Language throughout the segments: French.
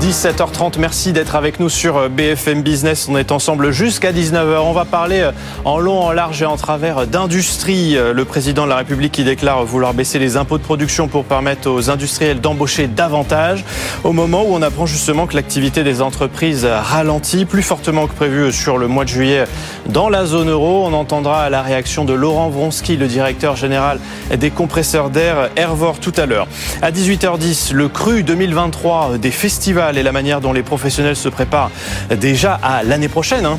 17h30, merci d'être avec nous sur euh, BFM Business. On est ensemble jusqu'à 19h. On va parler euh, en long, en large et en travers d'industrie. Euh, le président de la République qui déclare vouloir baisser les impôts de production pour permettre aux industriels d'embaucher davantage. Au moment où on apprend justement que l'activité des entreprises ralentit plus fortement que prévu sur le mois de juillet dans la zone euro. On entendra la réaction de Laurent Vronsky, le directeur général des compresseurs d'air Airvor tout à l'heure. À 18h10, le cru 2023 des festivals et la manière dont les professionnels se préparent déjà à l'année prochaine. Hein.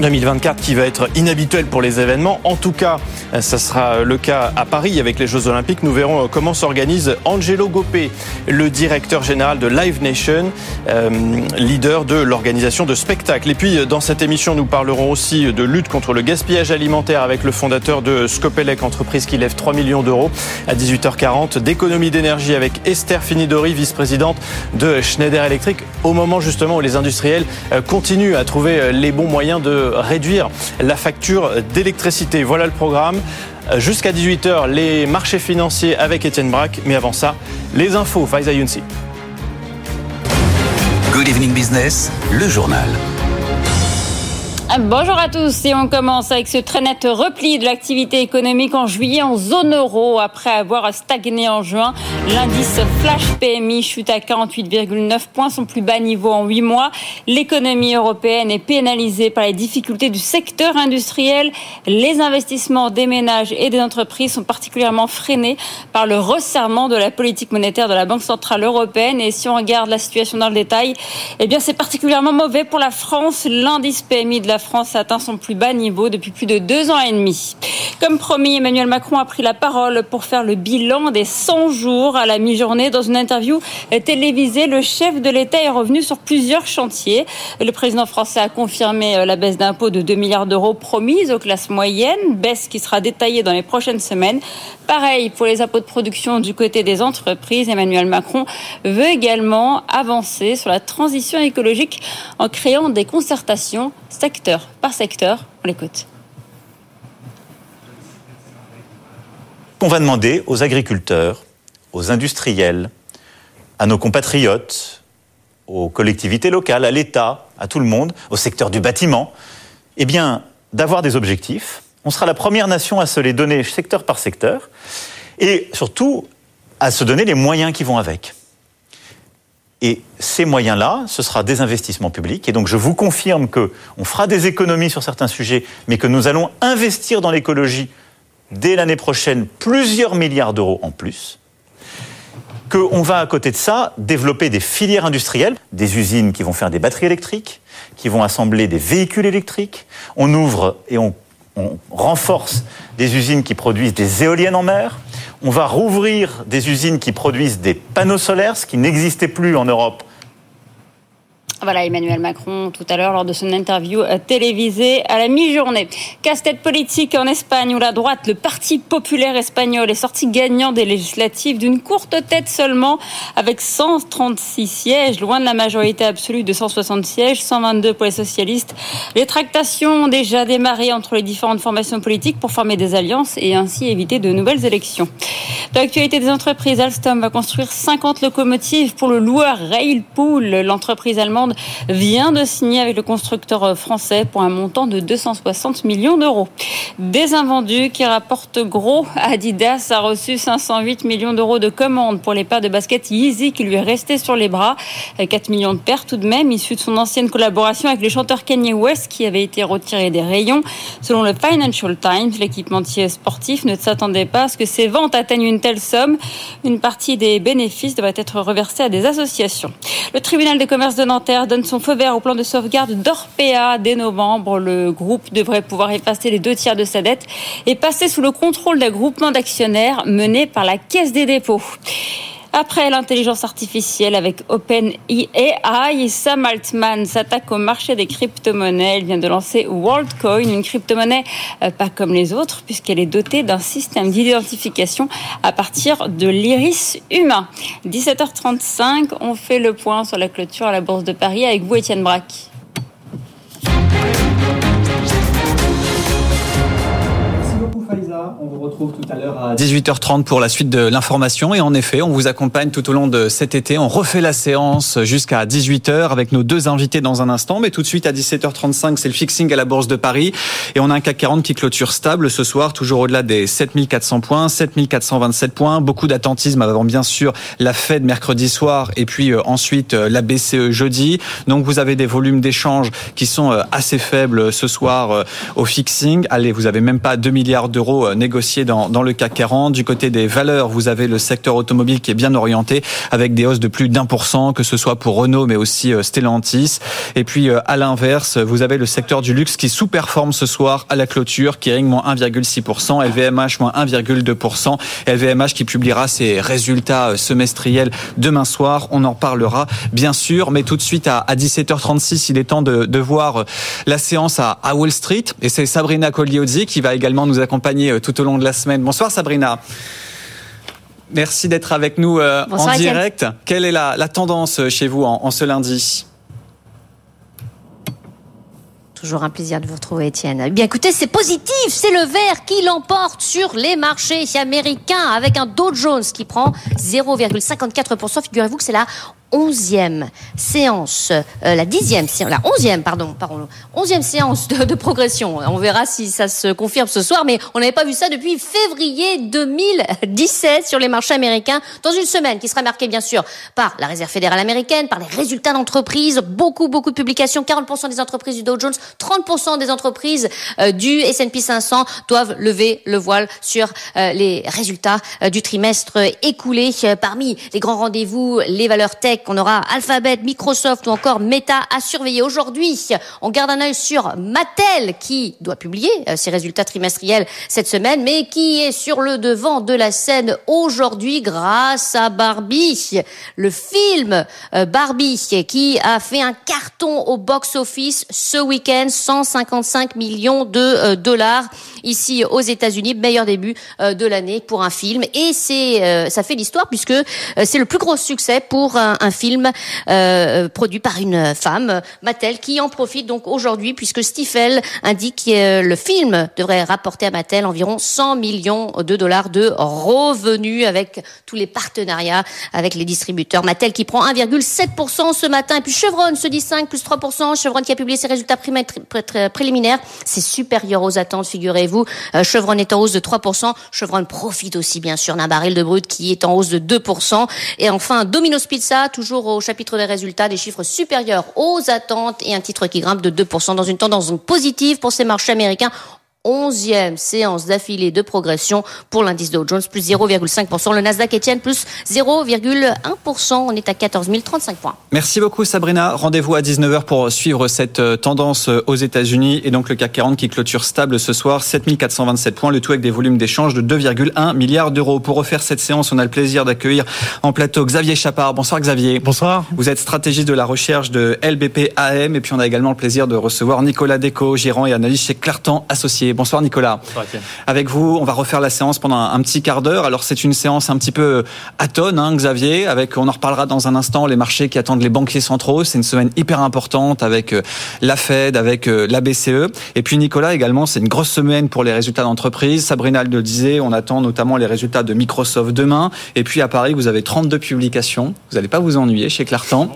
2024 qui va être inhabituel pour les événements. En tout cas, ça sera le cas à Paris avec les Jeux Olympiques. Nous verrons comment s'organise Angelo Gopé, le directeur général de Live Nation, euh, leader de l'organisation de spectacles. Et puis, dans cette émission, nous parlerons aussi de lutte contre le gaspillage alimentaire avec le fondateur de Scopelec, entreprise qui lève 3 millions d'euros à 18h40, d'économie d'énergie avec Esther Finidori, vice-présidente de Schneider Electric, au moment justement où les industriels euh, continuent à trouver les bons moyens de réduire la facture d'électricité. Voilà le programme. Jusqu'à 18h, les marchés financiers avec Étienne Braque. Mais avant ça, les infos. Faiza Younsi. Good Evening Business, le journal. Ah, bonjour à tous et on commence avec ce très net repli de l'activité économique en juillet en zone euro après avoir stagné en juin. L'indice flash PMI chute à 48,9 points, son plus bas niveau en 8 mois. L'économie européenne est pénalisée par les difficultés du secteur industriel. Les investissements des ménages et des entreprises sont particulièrement freinés par le resserrement de la politique monétaire de la Banque centrale européenne. Et si on regarde la situation dans le détail, eh bien c'est particulièrement mauvais pour la France. L'indice PMI de la France a atteint son plus bas niveau depuis plus de deux ans et demi. Comme promis, Emmanuel Macron a pris la parole pour faire le bilan des 100 jours à la mi-journée. Dans une interview télévisée, le chef de l'État est revenu sur plusieurs chantiers. Le président français a confirmé euh, la baisse d'impôts de 2 milliards d'euros promise aux classes moyennes, baisse qui sera détaillée dans les prochaines semaines. Pareil pour les impôts de production du côté des entreprises. Emmanuel Macron veut également avancer sur la transition écologique en créant des concertations secteur par secteur. On l'écoute. On va demander aux agriculteurs, aux industriels, à nos compatriotes, aux collectivités locales, à l'État, à tout le monde, au secteur du bâtiment, eh bien, d'avoir des objectifs. On sera la première nation à se les donner secteur par secteur et surtout à se donner les moyens qui vont avec. Et ces moyens-là, ce sera des investissements publics. Et donc, je vous confirme que on fera des économies sur certains sujets, mais que nous allons investir dans l'écologie dès l'année prochaine plusieurs milliards d'euros en plus. Qu'on va à côté de ça développer des filières industrielles, des usines qui vont faire des batteries électriques, qui vont assembler des véhicules électriques. On ouvre et on, on renforce des usines qui produisent des éoliennes en mer. On va rouvrir des usines qui produisent des panneaux solaires, ce qui n'existait plus en Europe voilà Emmanuel Macron tout à l'heure lors de son interview euh, télévisée à la mi-journée. Casse-tête politique en Espagne où la droite, le Parti populaire espagnol, est sorti gagnant des législatives d'une courte tête seulement avec 136 sièges, loin de la majorité absolue de 160 sièges, 122 pour les socialistes. Les tractations ont déjà démarré entre les différentes formations politiques pour former des alliances et ainsi éviter de nouvelles élections. Dans l'actualité des entreprises, Alstom va construire 50 locomotives pour le loueur Railpool, l'entreprise allemande vient de signer avec le constructeur français pour un montant de 260 millions d'euros. Des invendus qui rapportent gros. Adidas a reçu 508 millions d'euros de commandes pour les paires de basket Yeezy qui lui est resté sur les bras. 4 millions de paires tout de même, issues de son ancienne collaboration avec le chanteur Kanye West qui avait été retiré des rayons. Selon le Financial Times, l'équipementier sportif ne s'attendait pas à ce que ses ventes atteignent une telle somme. Une partie des bénéfices devrait être reversée à des associations. Le tribunal de commerce de Nanterre donne son feu vert au plan de sauvegarde d'Orpea dès novembre. Le groupe devrait pouvoir effacer les deux tiers de sa dette et passer sous le contrôle d'un groupement d'actionnaires mené par la Caisse des dépôts. Après l'intelligence artificielle avec OpenAI, Sam Altman s'attaque au marché des crypto-monnaies. Il vient de lancer WorldCoin, une crypto-monnaie euh, pas comme les autres puisqu'elle est dotée d'un système d'identification à partir de l'iris humain. 17h35, on fait le point sur la clôture à la Bourse de Paris avec vous, Étienne Braque. On vous retrouve tout à l'heure à 18h30 pour la suite de l'information. Et en effet, on vous accompagne tout au long de cet été. On refait la séance jusqu'à 18h avec nos deux invités dans un instant. Mais tout de suite à 17h35, c'est le fixing à la Bourse de Paris. Et on a un CAC 40 qui clôture stable ce soir, toujours au-delà des 7400 points, 7427 points. Beaucoup d'attentisme avant bien sûr la Fed mercredi soir et puis euh, ensuite euh, la BCE jeudi. Donc vous avez des volumes d'échanges qui sont euh, assez faibles ce soir au fixing. Allez, vous avez même pas 2 milliards d'euros négociés dans, dans le CAC 40. Du côté des valeurs, vous avez le secteur automobile qui est bien orienté avec des hausses de plus d'un pour cent, que ce soit pour Renault mais aussi euh, Stellantis. Et puis euh, à l'inverse, vous avez le secteur du luxe qui sous-performe ce soir à la clôture, Kering moins 1,6%, LVMH moins 1,2%, LVMH qui publiera ses résultats euh, semestriels demain soir. On en parlera bien sûr, mais tout de suite à, 17h36, il est temps de, de voir la séance à, à Wall Street. Et c'est Sabrina Cogliozzi qui va également nous accompagner tout au long de la semaine. Bonsoir Sabrina. Merci d'être avec nous euh, en direct. Quelle est la, tendance chez vous en, ce lundi? Toujours un plaisir de vous retrouver, Étienne. Eh bien, écoutez, c'est positif. C'est le vert qui l'emporte sur les marchés américains avec un Dow Jones qui prend 0,54%. Figurez-vous que c'est la onzième séance, euh, la dixième la onzième, pardon, pardon, onzième séance de, progression. On verra si ça se confirme ce soir, mais on n'avait pas vu ça depuis février 2017 sur les marchés américains, dans une semaine qui sera marquée bien sûr par la Réserve fédérale américaine, par les résultats d'entreprises, beaucoup, beaucoup de publications, 40% des entreprises du Dow Jones, 30% des entreprises euh, du S&P 500 doivent lever le voile sur euh, les résultats du trimestre écoulé. Parmi les grands rendez-vous, les valeurs tech, qu'on aura Alphabet, Microsoft ou encore Meta à surveiller. Aujourd'hui, on garde un œil sur Mattel qui doit publier euh, ses résultats trimestriels cette semaine, mais qui est sur le devant de la scène aujourd'hui grâce à Barbie. Le film euh, Barbie qui a fait un carton au box-office ce week-end, 155 millions de euh, dollars ici aux États-Unis, meilleur début de l'année pour un film. Et c'est, ça fait l'histoire puisque c'est le plus gros succès pour un, un film euh, produit par une femme, Mattel, qui en profite donc aujourd'hui puisque Stifel indique que le film devrait rapporter à Mattel environ 100 millions de dollars de revenus avec tous les partenariats avec les distributeurs. Mattel qui prend 1,7% ce matin et puis Chevron se dit 5 plus 3%. Chevron qui a publié ses résultats préliminaires, c'est supérieur aux attentes, figurez-vous. Euh, Chevron est en hausse de 3%. Chevron profite aussi bien sûr d'un baril de brut qui est en hausse de 2%. Et enfin, Domino's Pizza, au chapitre des résultats, des chiffres supérieurs aux attentes et un titre qui grimpe de 2% dans une tendance positive pour ces marchés américains onzième séance d'affilée de progression pour l'indice Dow Jones, plus 0,5%. Le Nasdaq Etienne, plus 0,1%. On est à 14 035 points. Merci beaucoup Sabrina. Rendez-vous à 19h pour suivre cette euh, tendance euh, aux États-Unis et donc le CAC 40 qui clôture stable ce soir, 7427 points, le tout avec des volumes d'échange de 2,1 milliards d'euros. Pour refaire cette séance, on a le plaisir d'accueillir en plateau Xavier Chapard. Bonsoir Xavier. Bonsoir. Vous êtes stratégiste de la recherche de LBP AM et puis on a également le plaisir de recevoir Nicolas Déco, gérant et analyste chez Clartan Bonsoir Nicolas. Avec vous, on va refaire la séance pendant un, petit quart d'heure. Alors c'est une séance un petit peu atone, hein, Xavier. Avec, on en reparlera dans un instant. Les marchés qui attendent les banquiers centraux. C'est une semaine hyper importante avec euh, la Fed, avec euh, la BCE. Et puis Nicolas également, c'est une grosse semaine pour les résultats d'entreprise. Sabrina le disait, on attend notamment les résultats de Microsoft demain. Et puis à Paris, vous avez 32 publications. Vous n'allez pas vous ennuyer chez Clartan.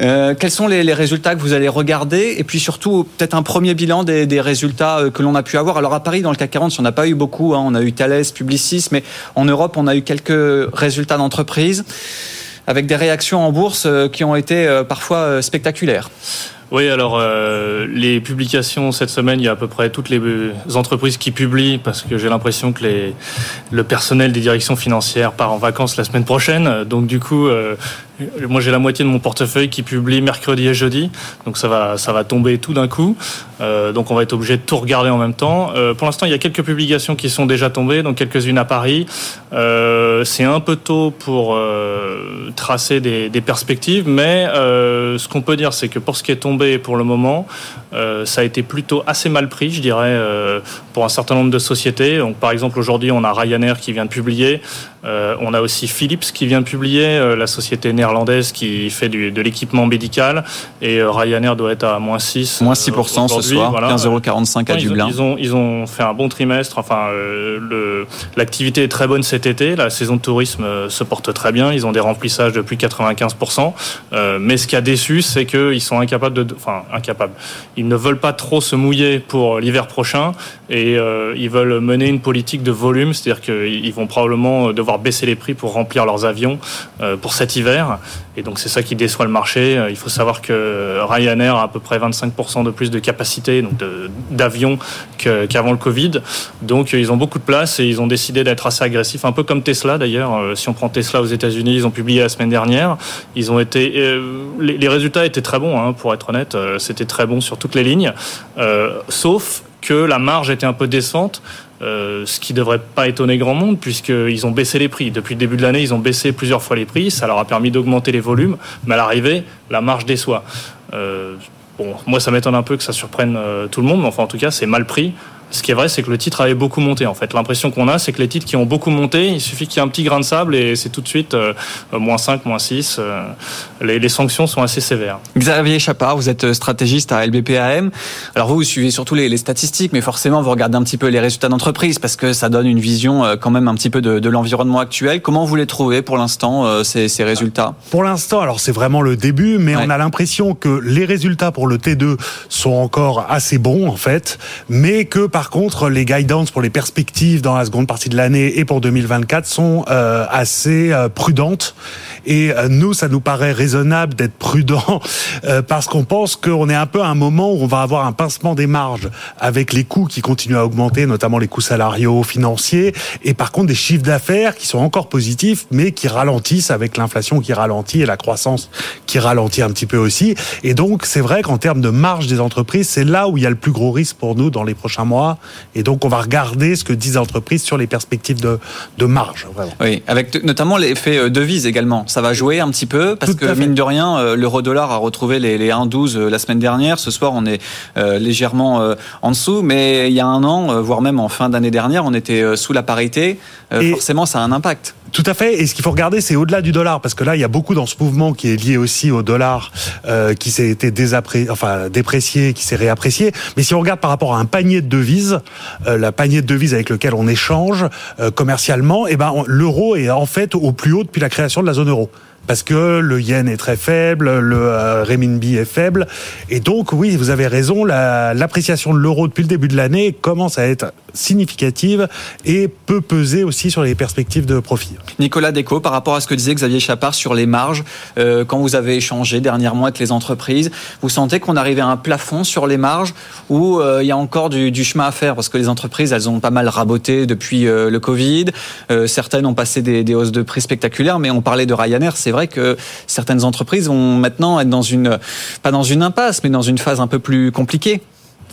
Euh, quels sont les, résultats que vous allez regarder? Et puis surtout, peut-être un premier bilan des, des résultats que l'on a pu Alors à Paris, dans le CAC 40, on n'a pas eu beaucoup. Hein. On a eu Thales, Publicis, mais en Europe, on a eu quelques résultats d'entreprise avec des réactions en bourse euh, qui ont été euh, parfois euh, spectaculaires. Oui, alors les publications cette semaine, il y a à peu près toutes les entreprises qui publient parce que j'ai l'impression que le personnel des directions financières part en vacances la semaine prochaine. Donc du coup, moi j'ai la moitié de mon portefeuille qui publie mercredi et jeudi, donc ça va, ça va tomber tout d'un coup. Euh, donc on va être obligé de tout regarder en même temps. Euh, pour l'instant, il y a quelques publications qui sont déjà tombées, donc quelques-unes à Paris. Euh, c'est un peu tôt pour euh, tracer des, des, perspectives, mais euh, ce qu'on peut dire, c'est que pour ce qui est tombé pour le moment, euh, ça a été plutôt assez mal pris, je dirais, pour un certain nombre de sociétés. Donc par exemple, aujourd'hui, on a Ryanair qui vient de publier. On a aussi Philips qui vient de publier, la société néerlandaise qui fait du, de l'équipement médical. Et Ryanair doit être à moins 6. Moins 6% ce soir, voilà. 15,45€ à Dublin. Ils ont, ils ont fait un bon trimestre. Enfin, l'activité est très bonne cette été. La saison de tourisme euh, se porte très bien. Ils ont des remplissages de plus de 95%. Euh, mais ce qui a déçu, c'est qu'ils sont incapables de, enfin, incapables. Ils ne veulent pas trop se mouiller pour l'hiver prochain et euh, ils veulent mener une politique de volume, c'est-à-dire qu'ils vont probablement devoir baisser les prix pour remplir leurs avions pour cet hiver. Et donc c'est ça qui déçoit le marché. Il faut savoir que Ryanair a à peu près 25% de plus de capacité donc d'avions qu'avant le Covid. Donc ils ont beaucoup de place et ils ont décidé d'être assez agressifs, un peu comme Tesla d'ailleurs. Euh, si on prend Tesla aux États-Unis, ils ont publié la semaine dernière. Ils ont été, euh, les, résultats étaient très bons, hein, pour être honnête. Euh, c'était très bon sur toutes les lignes, sauf que la marge était un peu décevante. ce qui devrait pas étonner grand monde puisqu'ils ont baissé les prix. Depuis le début de l'année, ils ont baissé plusieurs fois les prix. Ça leur a permis d'augmenter les volumes, mais à l'arrivée, la marge déçoit. bon, moi, ça m'étonne un peu que ça surprenne tout le monde, mais enfin, en tout cas, c'est mal pris ce qui est vrai, c'est que le titre avait beaucoup monté. En fait, l'impression qu'on a, c'est que les titres qui ont beaucoup monté, il suffit qu'il y ait un petit grain de sable et c'est tout de suite euh, moins 5, moins 6. Euh, les, les, sanctions sont assez sévères. Xavier Chapard, vous êtes stratégiste à LBPAM. Alors vous, vous suivez surtout les, les, statistiques, mais forcément, vous regardez un petit peu les résultats d'entreprise parce que ça donne une vision euh, quand même un petit peu de, de l'environnement actuel. Comment vous les trouvez pour l'instant, ces, ces, résultats? Pour l'instant, alors c'est vraiment le début, mais ouais. on a l'impression que les résultats pour le T2 sont encore assez bons en fait, mais que par par contre, les guidance pour les perspectives dans la seconde partie de l'année et pour 2024 sont euh, assez euh, prudentes. Et euh, nous, ça nous paraît raisonnable d'être prudent euh, parce qu'on pense qu'on est un peu à un moment où on va avoir un pincement des marges avec les coûts qui continuent à augmenter, notamment les coûts salariaux, financiers, et par contre des chiffres d'affaires qui sont encore positifs, mais qui ralentissent avec l'inflation qui ralentit et la croissance qui ralentit un petit peu aussi. Et donc, c'est vrai qu'en termes de marge des entreprises, c'est là où il y a le plus gros risque pour nous dans les prochains mois. Et donc, on va regarder ce que disent les entreprises sur les perspectives de, de marge. Vraiment. Oui, avec notamment l'effet devise également ça va jouer un petit peu parce que mine de rien, euh, l'euro-dollar a retrouvé les, les 1,12 euh, la semaine dernière. Ce soir, on est euh, légèrement en dessous, mais il y a un an, voire même en fin d'année dernière, on était sous la parité. Forcément, ça a un impact. Tout à fait. Et ce qu'il faut regarder, c'est au-delà du dollar, parce que là, il y a beaucoup dans ce mouvement qui est lié aussi au dollar, euh, qui s'est été enfin déprécié, qui s'est réapprécié. Mais si on regarde par rapport à un panier de devises, euh, la panier de devises avec lequel on échange euh, commercialement, eh ben l'euro est en fait au plus haut depuis la création de la zone euro parce que le yen est très faible, le euh, renminbi est faible. Et donc, oui, vous avez raison, l'appréciation la, de l'euro depuis le début de l'année commence à être significative et peut peser aussi sur les perspectives de profit. Nicolas Déco, par rapport à ce que disait Xavier Chapard sur les marges, euh, quand vous avez échangé dernièrement avec les entreprises, vous sentez qu'on arrivait à un plafond sur les marges ou euh, il y a encore du, chemin à faire? Parce que les entreprises, elles ont pas mal raboté depuis euh, le Covid. Certaines ont passé des, des, hausses de prix spectaculaires, mais on parlait de Ryanair. C'est vrai que certaines entreprises vont maintenant être dans une, pas dans une impasse, mais dans une phase un peu plus compliquée.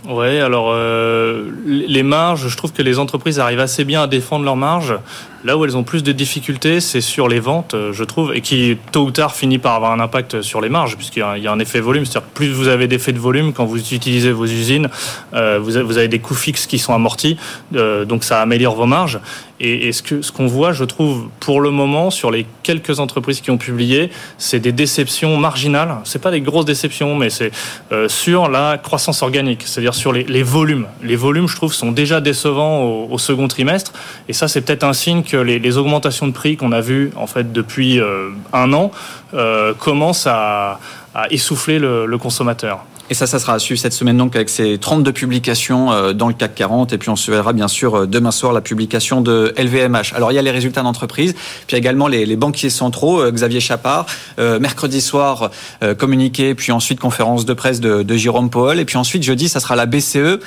Oui, alors euh, les marges, je trouve que les entreprises arrivent assez bien à défendre leurs marges. Là où elles ont plus de difficultés, c'est sur les ventes, euh, je trouve, et qui tôt ou tard finit par avoir un impact sur les marges, puisqu'il y a un effet volume. C'est-à-dire que plus vous avez d'effet de volume quand vous utilisez vos usines, euh, vous, avez, des coûts fixes qui sont amortis, donc ça améliore vos marges. Et, et ce que ce qu'on voit, je trouve, pour le moment, sur les quelques entreprises qui ont publié, c'est des déceptions marginales. C'est pas des grosses déceptions, mais c'est euh, sur la croissance organique, c'est-à-dire sur les, les, volumes. Les volumes, je trouve, sont déjà décevants au, au second trimestre, et ça, c'est peut-être un signe que les, les, augmentations de prix qu'on a vues en fait depuis euh, un an euh, commencent à, à essouffler le, le consommateur. Et ça, ça sera à suivre cette semaine donc avec ces 32 publications euh, dans le CAC 40. Et puis on se verra bien sûr euh, demain soir la publication de LVMH. Alors il y a les résultats d'entreprise, puis également les, les, banquiers centraux, euh, Xavier Chapard, mercredi soir communiqué, puis ensuite conférence de presse de, de, Jérôme Powell. Et puis ensuite jeudi, ça sera la BCE.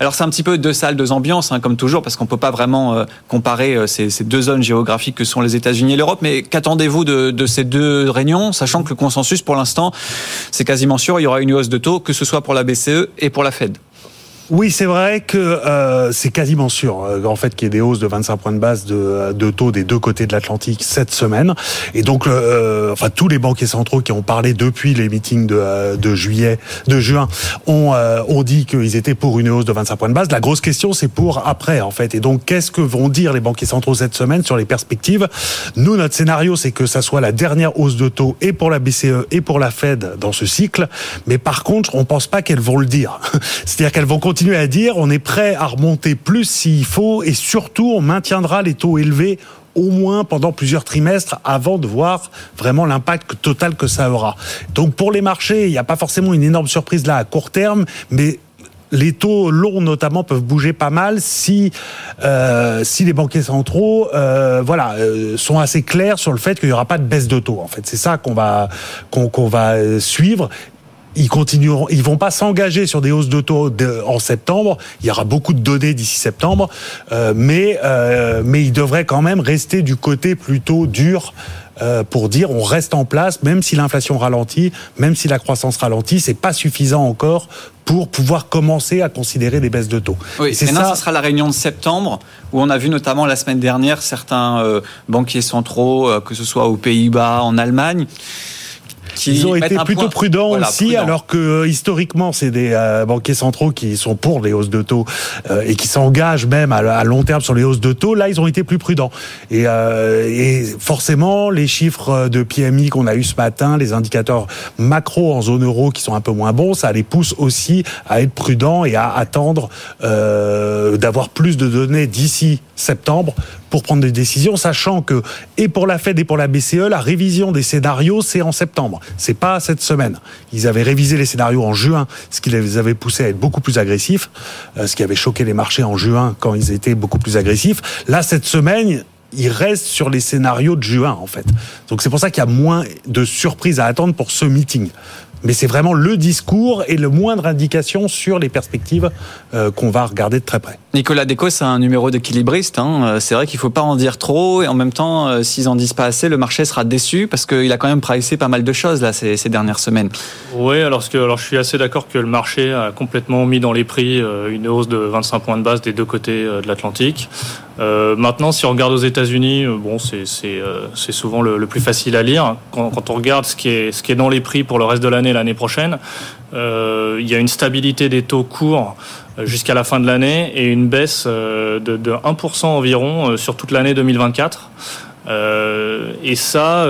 Alors c'est un petit peu deux salles, deux ambiances, hein, comme toujours, parce qu'on peut pas vraiment comparer ces, ces, deux zones géographiques que sont les États-Unis et l'Europe. Mais qu'attendez-vous de, de ces deux réunions, sachant que le consensus pour l'instant, c'est quasiment sûr, il y aura une hausse de taux que ce soit pour la BCE et pour la Fed. Oui, c'est vrai que euh, c'est quasiment sûr euh, en fait qu'il y ait des hausses de 25 points de base de, de taux des deux côtés de l'Atlantique cette semaine. Et donc, euh, enfin tous les banquiers centraux qui ont parlé depuis les meetings de, euh, de juillet, de juin, ont, euh, ont dit qu'ils étaient pour une hausse de 25 points de base. La grosse question, c'est pour après en fait. Et donc, qu'est-ce que vont dire les banquiers centraux cette semaine sur les perspectives? Nous, notre scénario, c'est que ça soit la dernière hausse de taux et pour la BCE et pour la Fed dans ce cycle. Mais par contre, on pense pas qu'elles vont le dire. C'est-à-dire qu'elles vont continuer à dire on est prêt à remonter plus s'il faut et surtout on maintiendra les taux élevés au moins pendant plusieurs trimestres avant de voir vraiment l'impact total que ça aura. Donc pour les marchés, il n'y a pas forcément une énorme surprise là à court terme, mais les taux longs notamment peuvent bouger pas mal si euh, si les banquiers centraux euh, voilà euh, sont assez clairs sur le fait qu'il n'y aura pas de baisse de taux en fait c'est ça qu'on va qu'on va suivre ils continueront, ils vont pas s'engager sur des hausses de taux en septembre. Il y aura beaucoup de données d'ici septembre, euh, mais euh, mais ils devraient quand même rester du côté plutôt dur. Euh, pour dire on reste en place, même si l'inflation ralentit, même si la croissance ralentit, c'est pas suffisant encore pour pouvoir commencer à considérer des baisses de taux. Oui, c'est ça. Ce sera la réunion de septembre où on a vu notamment la semaine dernière certains euh, banquiers centraux, euh, que ce soit aux Pays-Bas, en Allemagne, ils ont été plutôt prudents aussi, alors que euh, historiquement, c'est des euh, banquiers centraux qui sont pour les hausses de taux euh, et qui s'engagent même à, long terme sur les hausses de taux. Là, ils ont été plus prudents. Et, et forcément, les chiffres de PMI qu'on a eu ce matin, les indicateurs macro en zone euro qui sont un peu moins bons, ça les pousse aussi à être prudents et à attendre d'avoir plus de données d'ici septembre pour prendre des décisions, sachant que et pour la Fed et pour la BCE, la révision des scénarios c'est en septembre. C'est pas cette semaine. Ils avaient révisé les scénarios en juin, ce qui les avait poussés à être beaucoup plus agressifs, euh, ce qui avait choqué les marchés en juin quand ils étaient beaucoup plus agressifs. Là cette semaine, ils restent sur les scénarios de juin en fait. Donc c'est pour ça qu'il y a moins de surprises à attendre pour ce meeting mais c'est vraiment le discours et le moindre indication sur les perspectives euh, qu'on va regarder de très près. Nicolas Déco, c'est un numéro d'équilibriste. Hein. Euh, c'est vrai qu'il ne faut pas en dire trop et en même temps, euh, s'ils en disent pas assez, le marché sera déçu parce qu'il a quand même pricé pas mal de choses là ces, dernières semaines. Oui, alors, que, je suis assez d'accord que le marché a complètement mis dans les prix une hausse de 25 points de base des deux côtés de l'Atlantique. Euh, maintenant, si on regarde aux États-Unis, bon, c'est souvent le, plus facile à lire. Quand, on regarde ce qui est dans les prix pour le reste de l'année l'année prochaine. Euh, il y a une stabilité des taux courts euh, jusqu'à la fin de l'année et une baisse euh, de, de 1% environ sur toute l'année 2024. et ça,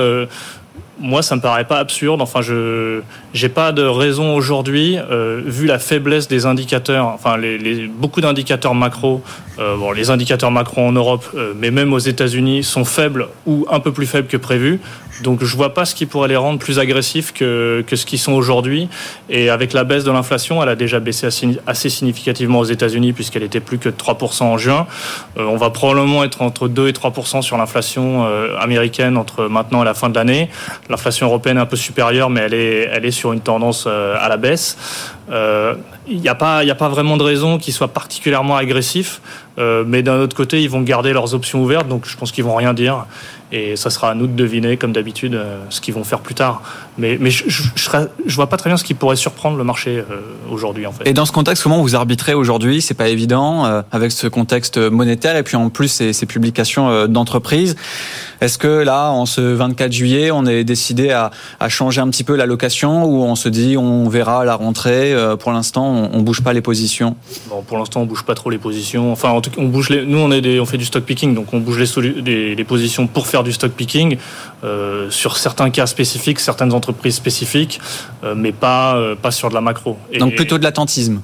moi, ça me paraît pas absurde. Enfin, je j'ai pas de raison aujourd'hui, euh, vu la faiblesse des indicateurs, enfin les, les beaucoup d'indicateurs macro. Euh, bon, les indicateurs macro en Europe, euh, mais même aux États-Unis, sont faibles ou un peu plus faibles que prévu. Donc, je vois pas ce qui pourrait les rendre plus agressifs que ce qu'ils sont aujourd'hui. Et avec la baisse de l'inflation, elle a déjà baissé assez significativement aux États-Unis puisqu'elle était plus que de 3% en juin. Euh, on va probablement être entre 2 et 3% sur l'inflation euh, américaine entre maintenant et la fin de l'année. L'inflation européenne est un peu supérieure, mais elle est sur une tendance euh, à la baisse. Il n'y a, pas, vraiment de raison qu'ils soient particulièrement agressifs, mais d'un autre côté, ils vont garder leurs options ouvertes, donc je pense qu'ils vont rien dire. Et ça sera à nous de deviner, comme d'habitude, ce qu'ils vont faire plus tard. Mais, je, je, vois pas très bien ce qui pourrait surprendre le marché aujourd'hui, en fait. Et dans ce contexte, comment vous arbitrez aujourd'hui? C'est pas évident, avec ce contexte monétaire et puis en plus ces, ces publications d'entreprise. Est-ce que là, en ce 24 juillet, on est décidé à, à changer un petit peu l'allocation ou on se dit on verra à la rentrée euh, Pour l'instant, on, on bouge pas les positions? Bon, pour l'instant, on bouge pas trop les positions. Enfin, en tout cas, on bouge les. Nous, on est des, on fait du stock picking, donc on bouge les, les, les positions pour faire du stock picking euh, sur certains cas spécifiques, certaines entreprises spécifiques, euh, mais pas euh, pas sur de la macro. Et, donc plutôt de l'attentisme?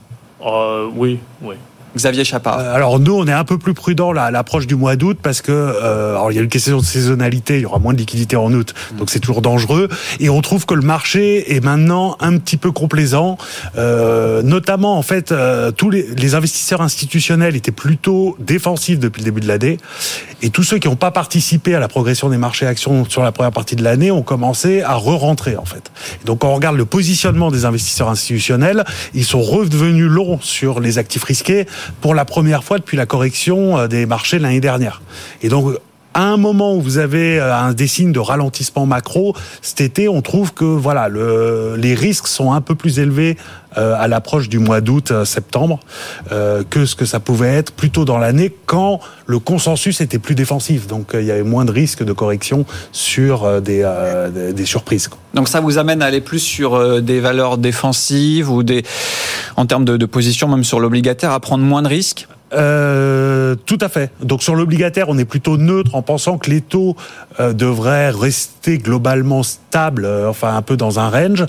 Oui, oui. Xavier Chapard. Euh, alors nous, on est un peu plus prudent à l'approche du mois d'août parce que euh, alors il y a une question de saisonnalité, il y aura moins de liquidité en août, donc c'est toujours dangereux. Et on trouve que le marché est maintenant un petit peu complaisant, euh, notamment en fait euh, tous les, les investisseurs institutionnels étaient plutôt défensifs depuis le début de l'année, et tous ceux qui n'ont pas participé à la progression des marchés actions sur la première partie de l'année ont commencé à re-rentrer en fait. Et donc quand on regarde le positionnement des investisseurs institutionnels, ils sont revenus longs sur les actifs risqués pour la première fois depuis la correction euh, des marchés l'année dernière. Et donc à un moment où vous avez euh, un des signes de ralentissement macro, cet été, on trouve que voilà, le, les risques sont un peu plus élevés euh, à l'approche du mois d'août, euh, que ce que ça pouvait être plus tôt dans l'année, quand le consensus était plus défensif. Donc il y avait moins de risques de correction sur des, des, surprises. Donc ça vous amène à aller plus sur des valeurs défensives ou des, en termes de, de position, même sur l'obligataire, à prendre moins de risques? Euh, tout à fait. Donc sur l'obligataire, on est plutôt neutre en pensant que les taux euh, devraient rester globalement stables, euh, enfin un peu dans un range.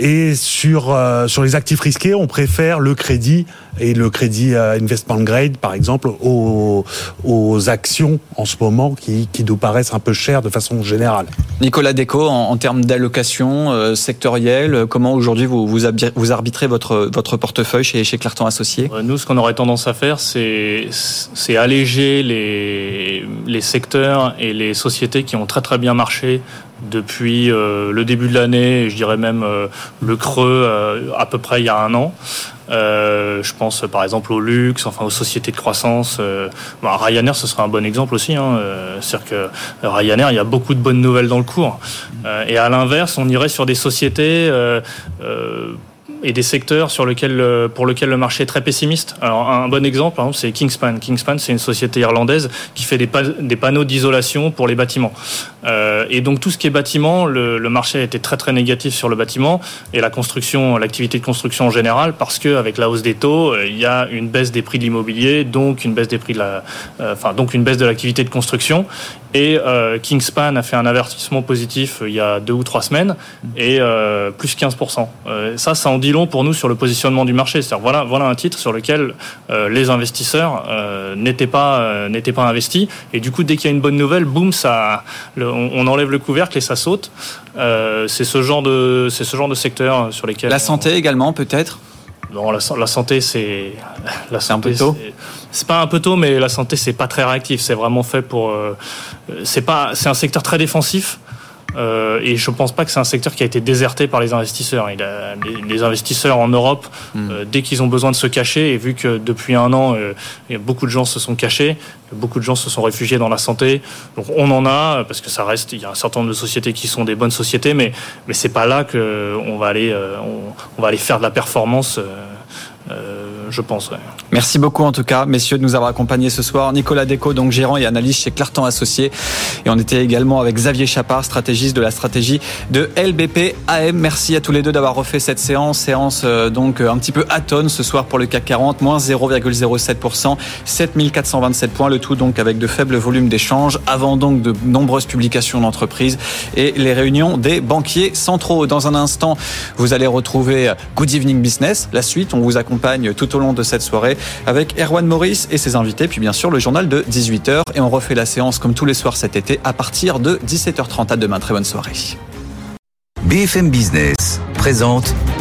Et sur sur les actifs risqués, on préfère le crédit et le crédit investment grade, par exemple, aux, aux actions en ce moment qui, qui nous paraissent un peu chères de façon générale. Nicolas Déco, en, en termes d'allocation euh, sectorielle, comment aujourd'hui vous, vous, arbitrez votre, votre portefeuille chez, chez Clarton Associés? Euh, Nous, ce qu'on aurait tendance à faire, c'est c'est alléger les, les secteurs et les sociétés qui ont très très bien marché depuis euh, le début de l'année, je dirais même euh, le creux euh, à peu près il y a un an. Euh, je pense par exemple au luxe, enfin aux sociétés de croissance. Euh, bah, Ryanair, ce serait un bon exemple aussi. Hein. Euh, C'est-à-dire que Ryanair, il y a beaucoup de bonnes nouvelles dans le cours. Et à l'inverse, on irait sur des sociétés et des secteurs sur lesquels, euh, pour lesquels le marché est très pessimiste. Alors un bon exemple, c'est Kingspan. Kingspan, c'est une société irlandaise qui fait des, pa- des panneaux d'isolation pour les bâtiments. Euh, et donc tout ce qui est bâtiment, le, le marché a été très très négatif sur le bâtiment et la construction, l'activité de construction en général, parce que avec la hausse des taux, euh, il y a une baisse des prix de l'immobilier, donc une baisse des prix de la, euh, enfin donc une baisse de l'activité de construction. Et euh, Kingspan a fait un avertissement positif euh, il y a deux ou trois semaines et euh, plus 15%. Euh, ça, ça en dit long pour nous sur le positionnement du marché. C'est-à-dire voilà, voilà un titre sur lequel euh, les investisseurs euh, n'étaient pas euh, n'étaient pas investis. Et du coup, dès qu'il y a une bonne nouvelle, boum, ça, le- on, on enlève le couvercle et ça saute. Euh, c'est ce genre de c'est ce genre de secteur sur lesquels La santé également, peut-être? Non, la, san- la santé, c'est la un santé. peu tôt c'est- pas un peu tôt, mais la santé, c'est pas très réactif. C'est vraiment fait pour. euh, c'est pas. C'est un secteur très défensif. euh, et je pense pas que c'est un secteur qui a été déserté par les investisseurs. Il a- les, les investisseurs en Europe, euh, dès qu'ils ont besoin de se cacher, et vu que depuis un an, euh, beaucoup de gens se sont cachés, beaucoup de gens se sont réfugiés dans la santé. Donc on en a parce que ça reste. Il y a un certain nombre de sociétés qui sont des bonnes sociétés, mais mais c'est pas là que on va aller euh, on, on va aller faire de la performance. Euh, je pense. Merci beaucoup en tout cas, messieurs, de nous avoir accompagnés ce soir. Nicolas Déco, donc gérant et analyste chez Clartan Associés. Et on était également avec Xavier Chapard, stratégiste de la stratégie de LBP AM. Merci à tous les deux d'avoir refait cette séance. Séance euh, donc euh, un petit peu atone ce soir pour le CAC 40, moins 0,07%, 7427 points, le tout donc avec de faibles volumes d'échanges, avant donc de nombreuses publications d'entreprises et les réunions des banquiers centraux. Dans un instant, vous allez retrouver Good Evening Business, la suite. On vous accompagne tout au long de cette soirée avec Erwan Maurice et ses invités, puis bien sûr le journal de 18h. Et on refait la séance comme tous les soirs cet été à partir de 17h30. À demain, très bonne soirée. BFM Business présente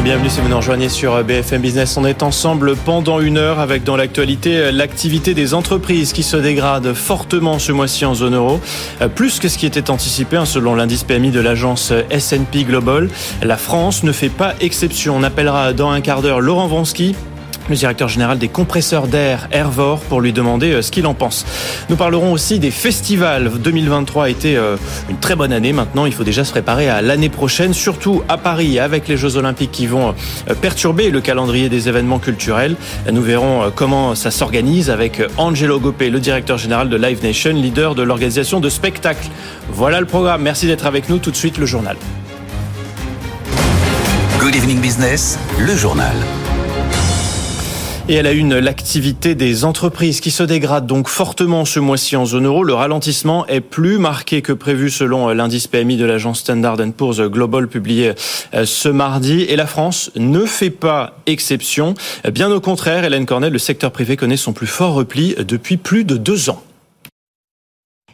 Et bienvenue si vous nous rejoignez sur BFM Business. On est ensemble pendant une heure avec dans l'actualité l'activité des entreprises qui se dégrade fortement ce mois-ci en zone euro, Euh, plus que ce qui était anticipé hein, selon l'indice PMI de l'agence S&P Global. La France ne fait pas exception. On appellera dans un quart d'heure Laurent Vronsky le directeur général des compresseurs d'air Airvor pour lui demander euh, ce qu'il en pense. Nous parlerons aussi des festivals. 2023 a été euh, une très bonne année. Maintenant, il faut déjà se préparer à l'année prochaine, surtout à Paris avec les Jeux Olympiques qui vont euh, perturber le calendrier des événements culturels. Nous verrons comment ça s'organise avec Angelo Gopé, le directeur général de Live Nation, leader de l'organisation de spectacles. Voilà le programme. Merci d'être avec nous. Tout de suite, le journal. Good Evening Business, le journal. Et elle a une, l'activité des entreprises qui se dégrade donc fortement ce mois-ci en zone euro. Le ralentissement est plus marqué que prévu selon l'indice PMI de l'agence Standard Poor's Global publié euh, ce mardi. Et la France ne fait pas exception. Bien au contraire, Hélène Cornel, le secteur privé connaît son plus fort repli depuis plus de deux ans.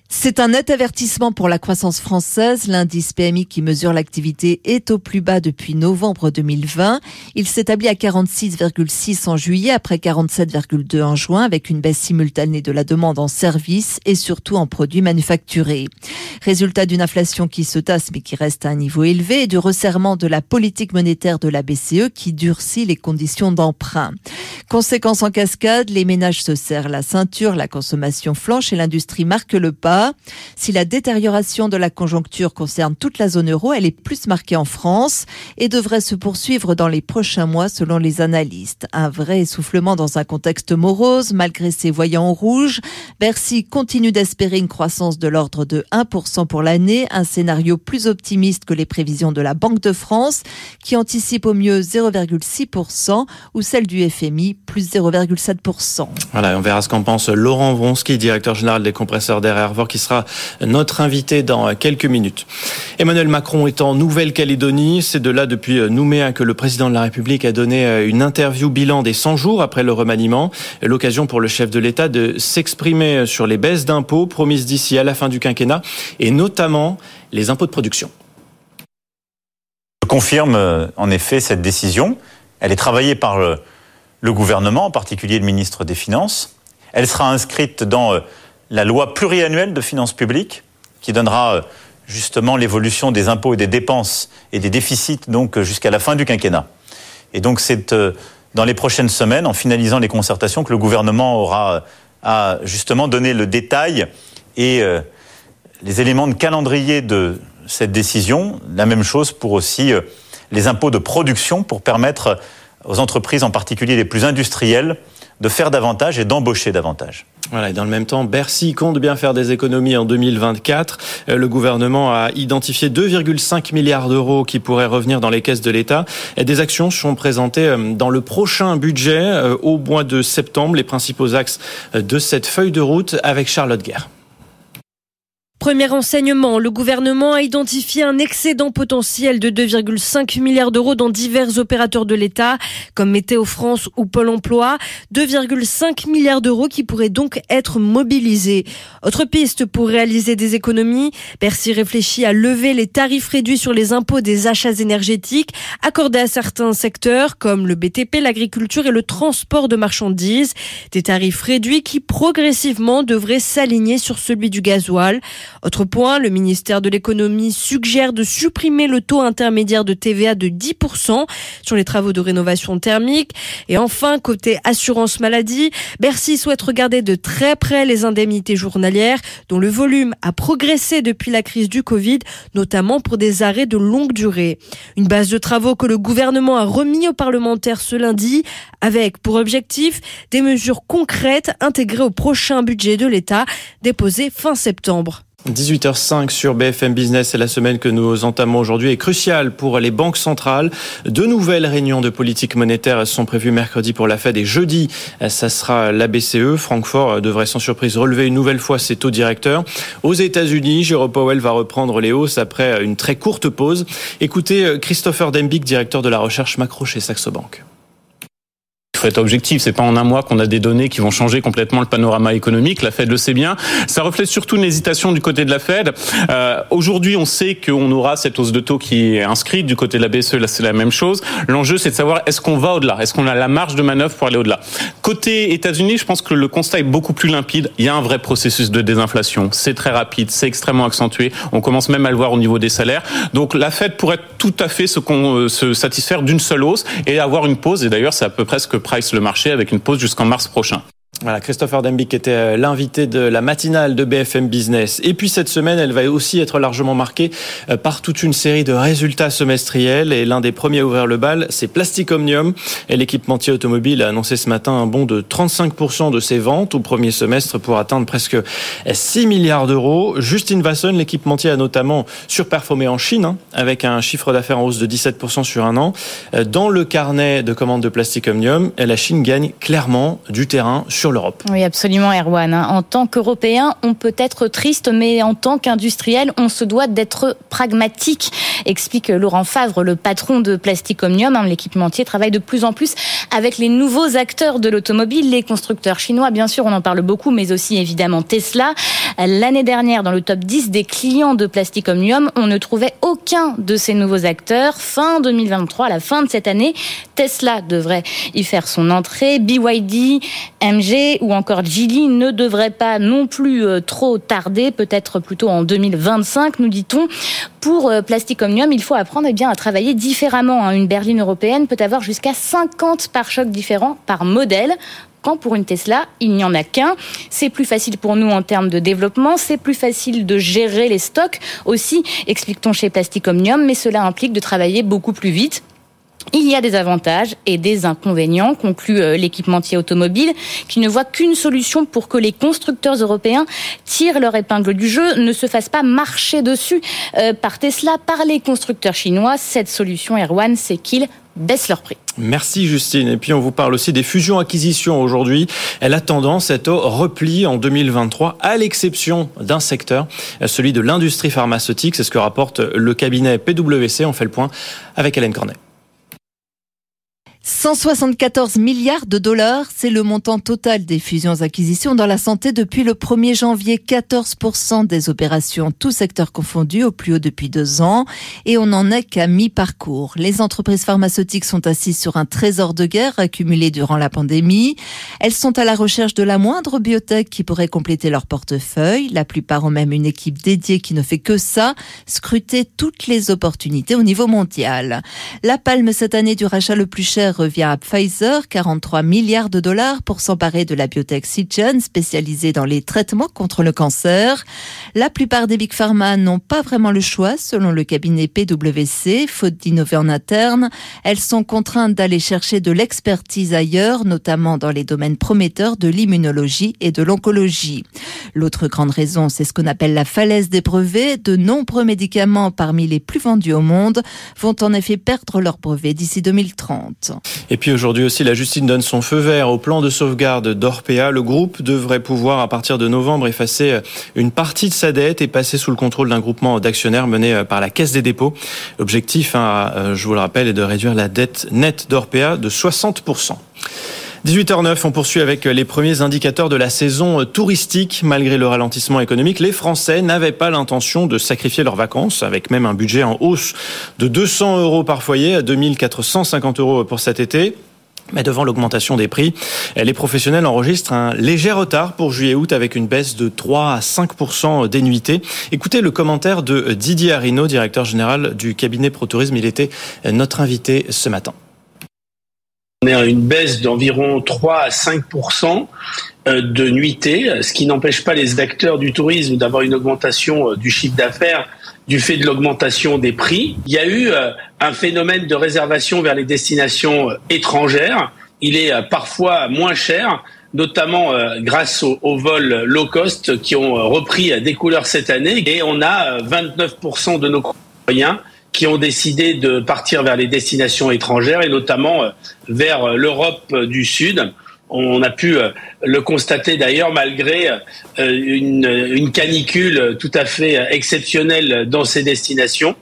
C'est un net avertissement pour la croissance française. L'indice PMI qui mesure l'activité est au plus bas depuis novembre 2020. Il s'établit à 46,6 en juillet après 47,2 en juin avec une baisse simultanée de la demande en services et surtout en produits manufacturés. Résultat d'une inflation qui se tasse mais qui reste à un niveau élevé et du resserrement de la politique monétaire de la BCE qui durcit les conditions d'emprunt. Conséquence en cascade, les ménages se serrent la ceinture, la consommation flanche et l'industrie marque le pas. Si la détérioration de la conjoncture concerne toute la zone euro, elle est plus marquée en France et devrait se poursuivre dans les prochains mois selon les analystes. Un vrai essoufflement dans un contexte morose malgré ses voyants en rouge. Bercy continue d'espérer une croissance de l'ordre de 1% pour l'année, un scénario plus optimiste que les prévisions de la Banque de France qui anticipe au mieux 0,6% ou celle du FMI plus 0,7%. Voilà, on verra ce qu'en pense Laurent Vronsky, directeur général des compresseurs d'air qui sera notre invité dans quelques minutes. Emmanuel Macron est en Nouvelle-Calédonie. C'est de là depuis Nouméa que le président de la République a donné une interview bilan des 100 jours après le remaniement. L'occasion pour le chef de l'État de s'exprimer sur les baisses d'impôts promises d'ici à la fin du quinquennat et notamment les impôts de production. Je confirme euh, en effet cette décision. Elle est travaillée par le, le gouvernement, en particulier le ministre des Finances. Elle sera inscrite dans euh, la loi pluriannuelle de finances publiques qui donnera euh, justement l'évolution des impôts et des dépenses et des déficits donc euh, jusqu'à la fin du quinquennat. Et donc c'est euh, dans les prochaines semaines, en finalisant les concertations, que le gouvernement aura à justement donner le détail et les éléments de calendrier de cette décision. La même chose pour aussi les impôts de production pour permettre aux entreprises, en particulier les plus industrielles, de faire davantage et d'embaucher davantage. Voilà, et dans le même temps, Bercy compte bien faire des économies en 2024. Euh, le gouvernement a identifié 2,5 milliards d'euros qui pourraient revenir dans les caisses de l'État. Des actions sont présentées euh, dans le prochain budget euh, au mois de septembre. Les principaux axes de cette feuille de route avec Charlotte Guerre. Premier renseignement, le gouvernement a identifié un excédent potentiel de 2,5 milliards d'euros dans divers opérateurs de l'État, comme Météo France ou Pôle emploi. 2,5 milliards d'euros qui pourraient donc être mobilisés. Autre piste pour réaliser des économies, Bercy réfléchit à lever les tarifs réduits sur les impôts des achats énergétiques accordés à certains secteurs comme le BTP, l'agriculture et le transport de marchandises. Des tarifs réduits qui progressivement devraient s'aligner sur celui du gasoil. Autre point, le ministère de l'économie suggère de supprimer le taux intermédiaire de TVA de 10% sur les travaux de rénovation thermique. Et enfin, côté assurance maladie, Bercy souhaite regarder de très près les indemnités journalières dont le volume a progressé depuis la crise du Covid, notamment pour des arrêts de longue durée. Une base de travaux que le gouvernement a remis aux parlementaires ce lundi avec pour objectif des mesures concrètes intégrées au prochain budget de l'État déposé fin septembre. 18h05 sur BFM Business et la semaine que nous entamons aujourd'hui est cruciale pour les banques centrales. De nouvelles réunions de politique monétaire sont prévues mercredi pour la Fed et jeudi, ça sera la BCE. Francfort devrait sans surprise relever une nouvelle fois ses taux directeurs. Aux États-Unis, Jérôme Powell va reprendre les hausses après une très courte pause. Écoutez Christopher Dembick, directeur de la recherche macro chez Saxo Bank. Faut être objectif. C'est pas en un mois qu'on a des données qui vont changer complètement le panorama économique. La Fed le sait bien. Ça reflète surtout une hésitation du côté de la Fed. Euh, Aujourd'hui, on sait qu'on aura cette hausse de taux qui est inscrite du côté de la BCE. Là, c'est la même chose. L'enjeu, c'est de savoir est-ce qu'on va au-delà, est-ce qu'on a la marge de manœuvre pour aller au-delà? Côté États-Unis, je pense que le constat est beaucoup plus limpide. Il y a un vrai processus de désinflation. C'est très rapide, c'est extrêmement accentué. On commence même à le voir au niveau des salaires. Donc, la Fed pourrait tout à fait se, se satisfaire d'une seule hausse et avoir une pause. Et d'ailleurs, c'est à peu près ce que le marché avec une pause jusqu'en mars prochain. Voilà, Christopher Dembick était euh, l'invité de la matinale de BFM Business. Et puis cette semaine, elle va aussi être largement marquée euh, par toute une série de résultats semestriels. Et l'un des premiers à ouvrir le bal, c'est Plastic Omnium. Et l'équipementier automobile a annoncé ce matin un bond de 35% de ses ventes au premier semestre pour atteindre presque 6 milliards d'euros. Justine Vasson, l'équipementier, a notamment surperformé en Chine, hein, avec un chiffre d'affaires en hausse de 17% sur un an. Euh, dans le carnet de commandes de Plastic Omnium, la Chine gagne clairement du terrain l'Europe. Oui, absolument, Erwan. Hein. En tant qu'Européen, on peut être triste, mais en tant qu'industriel, on se doit d'être pragmatique, explique Laurent Favre, le patron de Plastic Omnium. Hein. L'équipementier travaille de plus en plus avec les nouveaux acteurs de l'automobile, les constructeurs chinois, bien sûr, on en parle beaucoup, mais aussi évidemment Tesla. L'année dernière, dans le top 10 des clients de Plastic Omnium, on ne trouvait aucun de ces nouveaux acteurs. Fin 2023, à la fin de cette année, Tesla devrait y faire son entrée. BYD, MG, ou encore Gili ne devrait pas non plus euh, trop tarder, peut-être plutôt en 2025, nous dit-on. Pour euh, Plastic Omnium, il faut apprendre eh bien, à travailler différemment. Hein. Une berline européenne peut avoir jusqu'à 50 pare-chocs différents par modèle quand pour une Tesla, il n'y en a qu'un. C'est plus facile pour nous en termes de développement, c'est plus facile de gérer les stocks aussi, explique-t-on chez Plastic Omnium, mais cela implique de travailler beaucoup plus vite il y a des avantages et des inconvénients, conclut euh, l'équipementier automobile, qui ne voit qu'une solution pour que les constructeurs européens tirent leur épingle du jeu, ne se fassent pas marcher dessus euh, par Tesla, par les constructeurs chinois. Cette solution, Erwan, c'est qu'ils baissent leur prix. Merci Justine. Et puis on vous parle aussi des fusions-acquisitions aujourd'hui. Elle a tendance être au repli en 2023, à l'exception d'un secteur, celui de l'industrie pharmaceutique. C'est ce que rapporte le cabinet PwC. On fait le point avec Hélène Cornet. 174 milliards de dollars, c'est le montant total des fusions-acquisitions dans la santé depuis le 1er janvier. 14% des opérations, tout secteur confondu, au plus haut depuis deux ans. Et on n'en est qu'à mi-parcours. Les entreprises pharmaceutiques sont assises sur un trésor de guerre accumulé durant la pandémie. Elles sont à la recherche de la moindre biotech qui pourrait compléter leur portefeuille. La plupart ont même une équipe dédiée qui ne fait que ça, scruter toutes les opportunités au niveau mondial. La palme cette année du rachat le plus cher revient à Pfizer, 43 milliards de dollars pour s'emparer de la biotech Seagen, spécialisée dans les traitements contre le cancer. La plupart des big pharma n'ont pas vraiment le choix, selon le cabinet PwC, faute d'innover en interne. Elles sont contraintes d'aller chercher de l'expertise ailleurs, notamment dans les domaines prometteurs de l'immunologie et de l'oncologie. L'autre grande raison, c'est ce qu'on appelle la falaise des brevets. De nombreux médicaments parmi les plus vendus au monde vont en effet perdre leur brevet d'ici 2030. Et puis aujourd'hui aussi, la justice donne son feu vert au plan de sauvegarde d'Orpea. Le groupe devrait pouvoir, à partir de novembre, effacer une partie de sa dette et passer sous le contrôle d'un groupement d'actionnaires mené par la Caisse des dépôts. L'objectif, hein, euh, je vous le rappelle, est de réduire la dette nette d'Orpea de 60%. 18h09, on poursuit avec les premiers indicateurs de la saison touristique. Malgré le ralentissement économique, les Français n'avaient pas l'intention de sacrifier leurs vacances, avec même un budget en hausse de 200 euros par foyer à 2450 euros pour cet été. Mais devant l'augmentation des prix, les professionnels enregistrent un léger retard pour juillet-août avec une baisse de 3 à 5 des nuitées. Écoutez le commentaire de Didier Arino, directeur général du cabinet ProTourisme. Il était notre invité ce matin. On est à une baisse d'environ 3 à 5 euh, de nuitées, ce qui n'empêche pas les acteurs du tourisme d'avoir une augmentation euh, du chiffre d'affaires du fait de l'augmentation des prix. Il y a eu euh, un phénomène de réservation vers les destinations étrangères. Il est parfois moins cher, notamment grâce aux, vols low cost qui ont repris des couleurs cette année. Et on a 29% de nos concitoyens qui ont décidé de partir vers les destinations étrangères et notamment euh, vers euh, l'Europe euh, du Sud. On a pu le constater d'ailleurs malgré une, canicule tout à fait exceptionnelle dans ces destinations.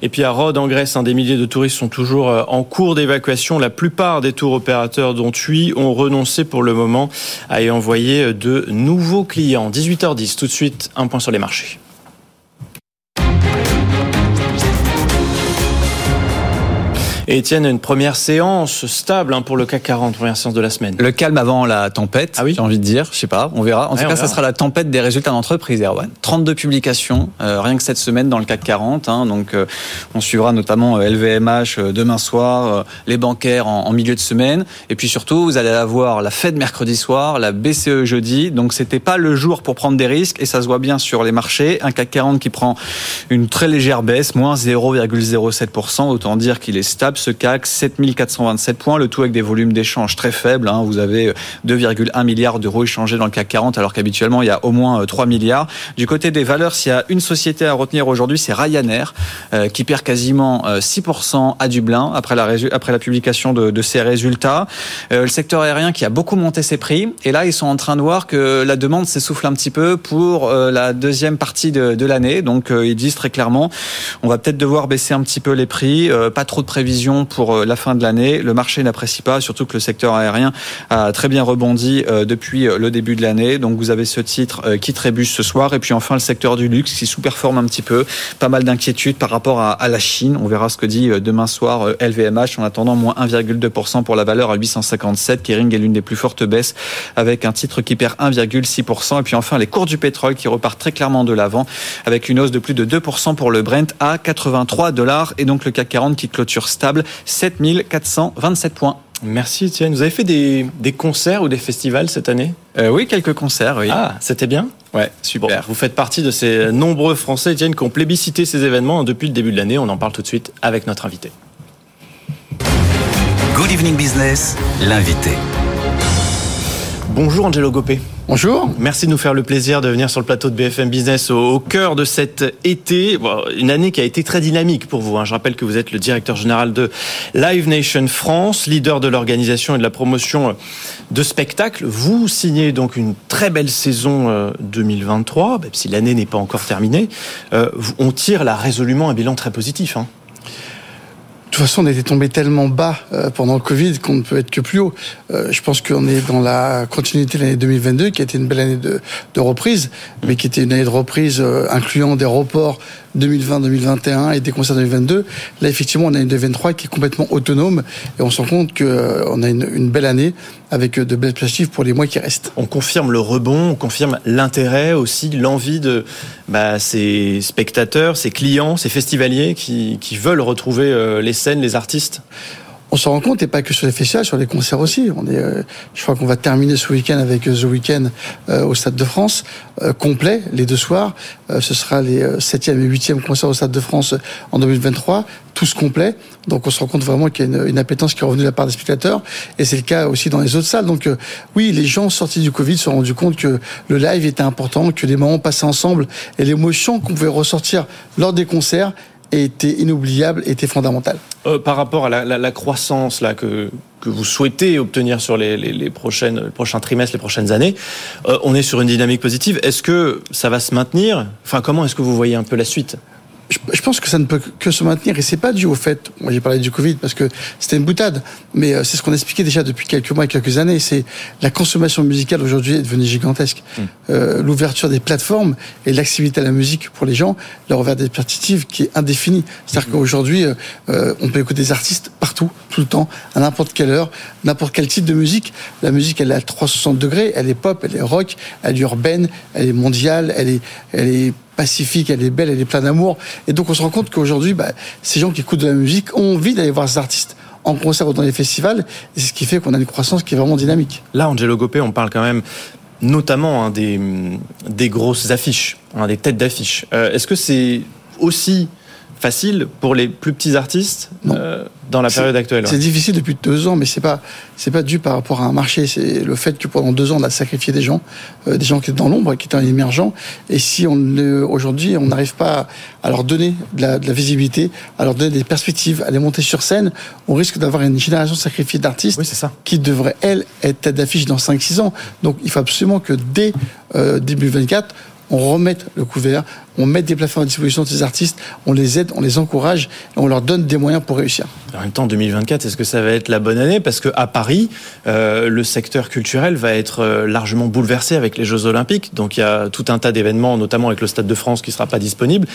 Et puis à Rhodes, en Grèce, des milliers de touristes sont toujours en cours d'évacuation. La plupart des tours opérateurs, dont TUI, ont renoncé pour le moment à y envoyer de nouveaux clients. 18h10, tout de suite, un point sur les marchés. Et Étienne, une première séance stable hein, pour le CAC 40, première séance de la semaine. Le calme avant la tempête, ah oui j'ai envie de dire. Je sais pas, on verra. En tout cas, ça sera la tempête des résultats d'entreprise, Erwan. 32 publications, euh, rien que cette semaine dans le CAC 40. Hein, donc, euh, on suivra notamment LVMH demain soir, les bancaires en, en, milieu de semaine. Et puis surtout, vous allez avoir la Fed mercredi soir, la BCE jeudi. Donc, c'était pas le jour pour prendre des risques et ça se voit bien sur les marchés. Un CAC 40 qui prend une très légère baisse, moins 0,07%. Autant dire qu'il est stable. Ce CAC, 7427 points, le tout avec des volumes d'échange très faibles. Hein. Vous avez 2,1 milliards d'euros échangés dans le CAC 40, alors qu'habituellement, il y a au moins 3 milliards. Du côté des valeurs, s'il y a une société à retenir aujourd'hui, c'est Ryanair, euh, qui perd quasiment 6% à Dublin après la, publication de, ses résultats. Euh, le secteur aérien qui a beaucoup monté ses prix. Et là, ils sont en train de voir que la demande s'essouffle un petit peu pour euh, la deuxième partie de, de l'année. Donc, ils disent très clairement, on va peut-être devoir baisser un petit peu les prix. pas trop de prévisions pour la fin de l'année. Le marché n'apprécie pas, surtout que le secteur aérien a très bien rebondi depuis le début de l'année. Donc, vous avez ce titre qui trébuche ce soir. Et puis enfin, le secteur du luxe qui sous-performe un petit peu. Pas mal d'inquiétudes par rapport à, à, la Chine. On verra ce que dit demain soir LVMH. En attendant, moins 1,2% pour la valeur à 857. Kering est l'une des plus fortes baisses avec un titre qui perd 1,6%. Et puis enfin, les cours du pétrole qui repartent très clairement de l'avant avec une hausse de plus de 2% pour le Brent à 83 dollars. Et donc le CAC 40 qui clôture stable 7427 points. Merci Étienne. Vous avez fait des, des, concerts ou des festivals cette année? Euh, Oui, quelques concerts, oui. Ah, c'était bien? Ouais, super. Bon, vous faites partie de ces nombreux Français, Étienne, qui ont plébiscité ces événements depuis le début de l'année. On en parle tout de suite avec notre invité. Good Evening Business, l'invité. Bonjour Angelo Gopé. Bonjour. Merci de nous faire le plaisir de venir sur le plateau de BFM Business au, cœur de cet été. Bon, une année qui a été très dynamique pour vous. Hein. Je rappelle que vous êtes le directeur général de Live Nation France, leader de l'organisation et de la promotion de spectacles. Vous signez donc une très belle saison 2023, même si l'année n'est pas encore terminée. Euh, on tire là résolument un bilan très positif. Hein. Toute façon, on était tombé tellement bas euh, pendant le Covid qu'on ne peut être que plus haut. Euh, je pense qu'on est dans la continuité de l'année 2022, qui a été une belle année de, de reprise, mais qui était une année de reprise euh, incluant des reports 2020-2021 et des concerts 2022. Là, effectivement, on a une 2023 qui est complètement autonome et on se rend compte qu'on a une, belle année avec de belles perspectives pour les mois qui restent. On confirme le rebond, on confirme l'intérêt aussi, l'envie de bah, ces spectateurs, ces clients, ces festivaliers qui, qui veulent retrouver les scènes, les artistes on se rend compte, et pas que sur les festivals, sur les concerts aussi. On est, euh, je crois qu'on va terminer ce week-end avec The Weekend euh, au Stade de France, euh, complet, les deux soirs. ce sera les 7e et 8e concerts au Stade de France en 2023, tous complets. Donc on se rend compte vraiment qu'il y a une, une, appétence qui est revenue de la part des spectateurs, et c'est le cas aussi dans les autres salles. Donc oui, les gens sortis du Covid se sont rendus compte que le live était important, que les moments passés ensemble et l'émotion qu'on pouvait ressortir lors des concerts était inoubliable, était fondamentale. Euh, par rapport à la, croissance là que que vous souhaitez obtenir sur les, les, prochaines prochains trimestres, les prochaines années, euh, on est sur une dynamique positive. Est-ce que ça va se maintenir? Enfin, comment est-ce que vous voyez un peu la suite? Je pense que ça ne peut que se maintenir et c'est pas dû au fait. Moi, j'ai parlé du Covid parce que c'était une boutade, mais euh, c'est ce qu'on expliquait déjà depuis quelques mois et quelques années. C'est la consommation musicale aujourd'hui est devenue gigantesque. Mmh. Euh, L'ouverture des plateformes et l'accessibilité à la musique pour les gens, leur ouvert des perspectives qui est indéfinie. C'est-à-dire mmh. qu'aujourd'hui, euh, on peut écouter des artistes partout, tout le temps, à n'importe quelle heure, n'importe quel type de musique. La musique, elle est à 360 degrés, elle est pop, elle est rock, elle est urbaine, elle est mondiale, elle est, elle est pacifique, elle est belle, elle est pleine d'amour. Et donc on se rend compte qu'aujourd'hui, bah, ces gens qui écoutent de la musique ont envie d'aller voir ces artistes en concert ou dans les festivals. Et c'est ce qui fait qu'on a une croissance qui est vraiment dynamique. Là, Angelo Gopé, on parle quand même notamment hein, des, grosses affiches, hein, des têtes d'affiches. Euh, Est-ce que c'est aussi facile pour les plus petits artistes euh, dans la période actuelle C'est difficile depuis deux ans, mais c'est pas c'est pas dû par rapport à un marché. C'est le fait que pendant deux ans on a sacrifié des gens, euh, des gens qui étaient dans l'ombre, qui étaient émergents. Et si on aujourd'hui on n'arrive pas à leur donner de la, de la, visibilité, à leur donner des perspectives, à les monter sur scène, on risque d'avoir une génération sacrifiée d'artistes oui, qui devraient elles être tête d'affiche dans 5-6 ans. Donc il faut absolument que dès euh, début 24 on remette le couvert, on met des plateformes à disposition de ces artistes, on les aide, on les encourage et on leur donne des moyens pour réussir. En même temps, 2024, est-ce que ça va être la bonne année? Parce qu'à Paris, euh, le secteur culturel va être euh, largement bouleversé avec les Jeux Olympiques. Donc il y a tout un tas d'événements, notamment avec le Stade de France qui ne sera pas disponible.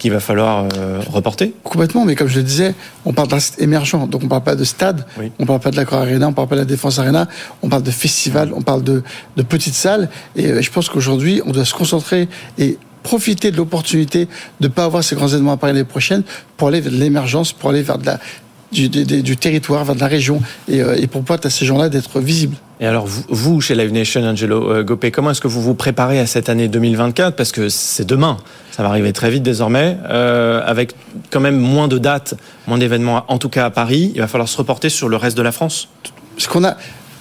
Qu'il va falloir euh, reporter. Complètement, mais comme je le disais, on parle d'un site émergent, donc on parle pas de stade, on parle pas de l'Accor Arena, on parle pas de la Défense Arena, on parle de festival, on parle de, de petites salles, et euh, je pense qu'aujourd'hui, on doit se concentrer et profiter de l'opportunité de ne pas avoir ces grands événements à Paris l'année prochaine pour aller vers l'émergence, pour aller vers de la, du, du, du, territoire, vers de la région, et, euh, et pour permettre à ces gens-là d'être visibles. Et alors, vous, chez Live Nation, Angelo euh, Gopé, comment est-ce que vous vous préparez à cette année 2024 Parce que c'est demain, ça va arriver très vite désormais, euh, avec quand même moins de dates, moins d'événements, en tout cas à Paris. Il va falloir se reporter sur le reste de la France. Ce qu'on a,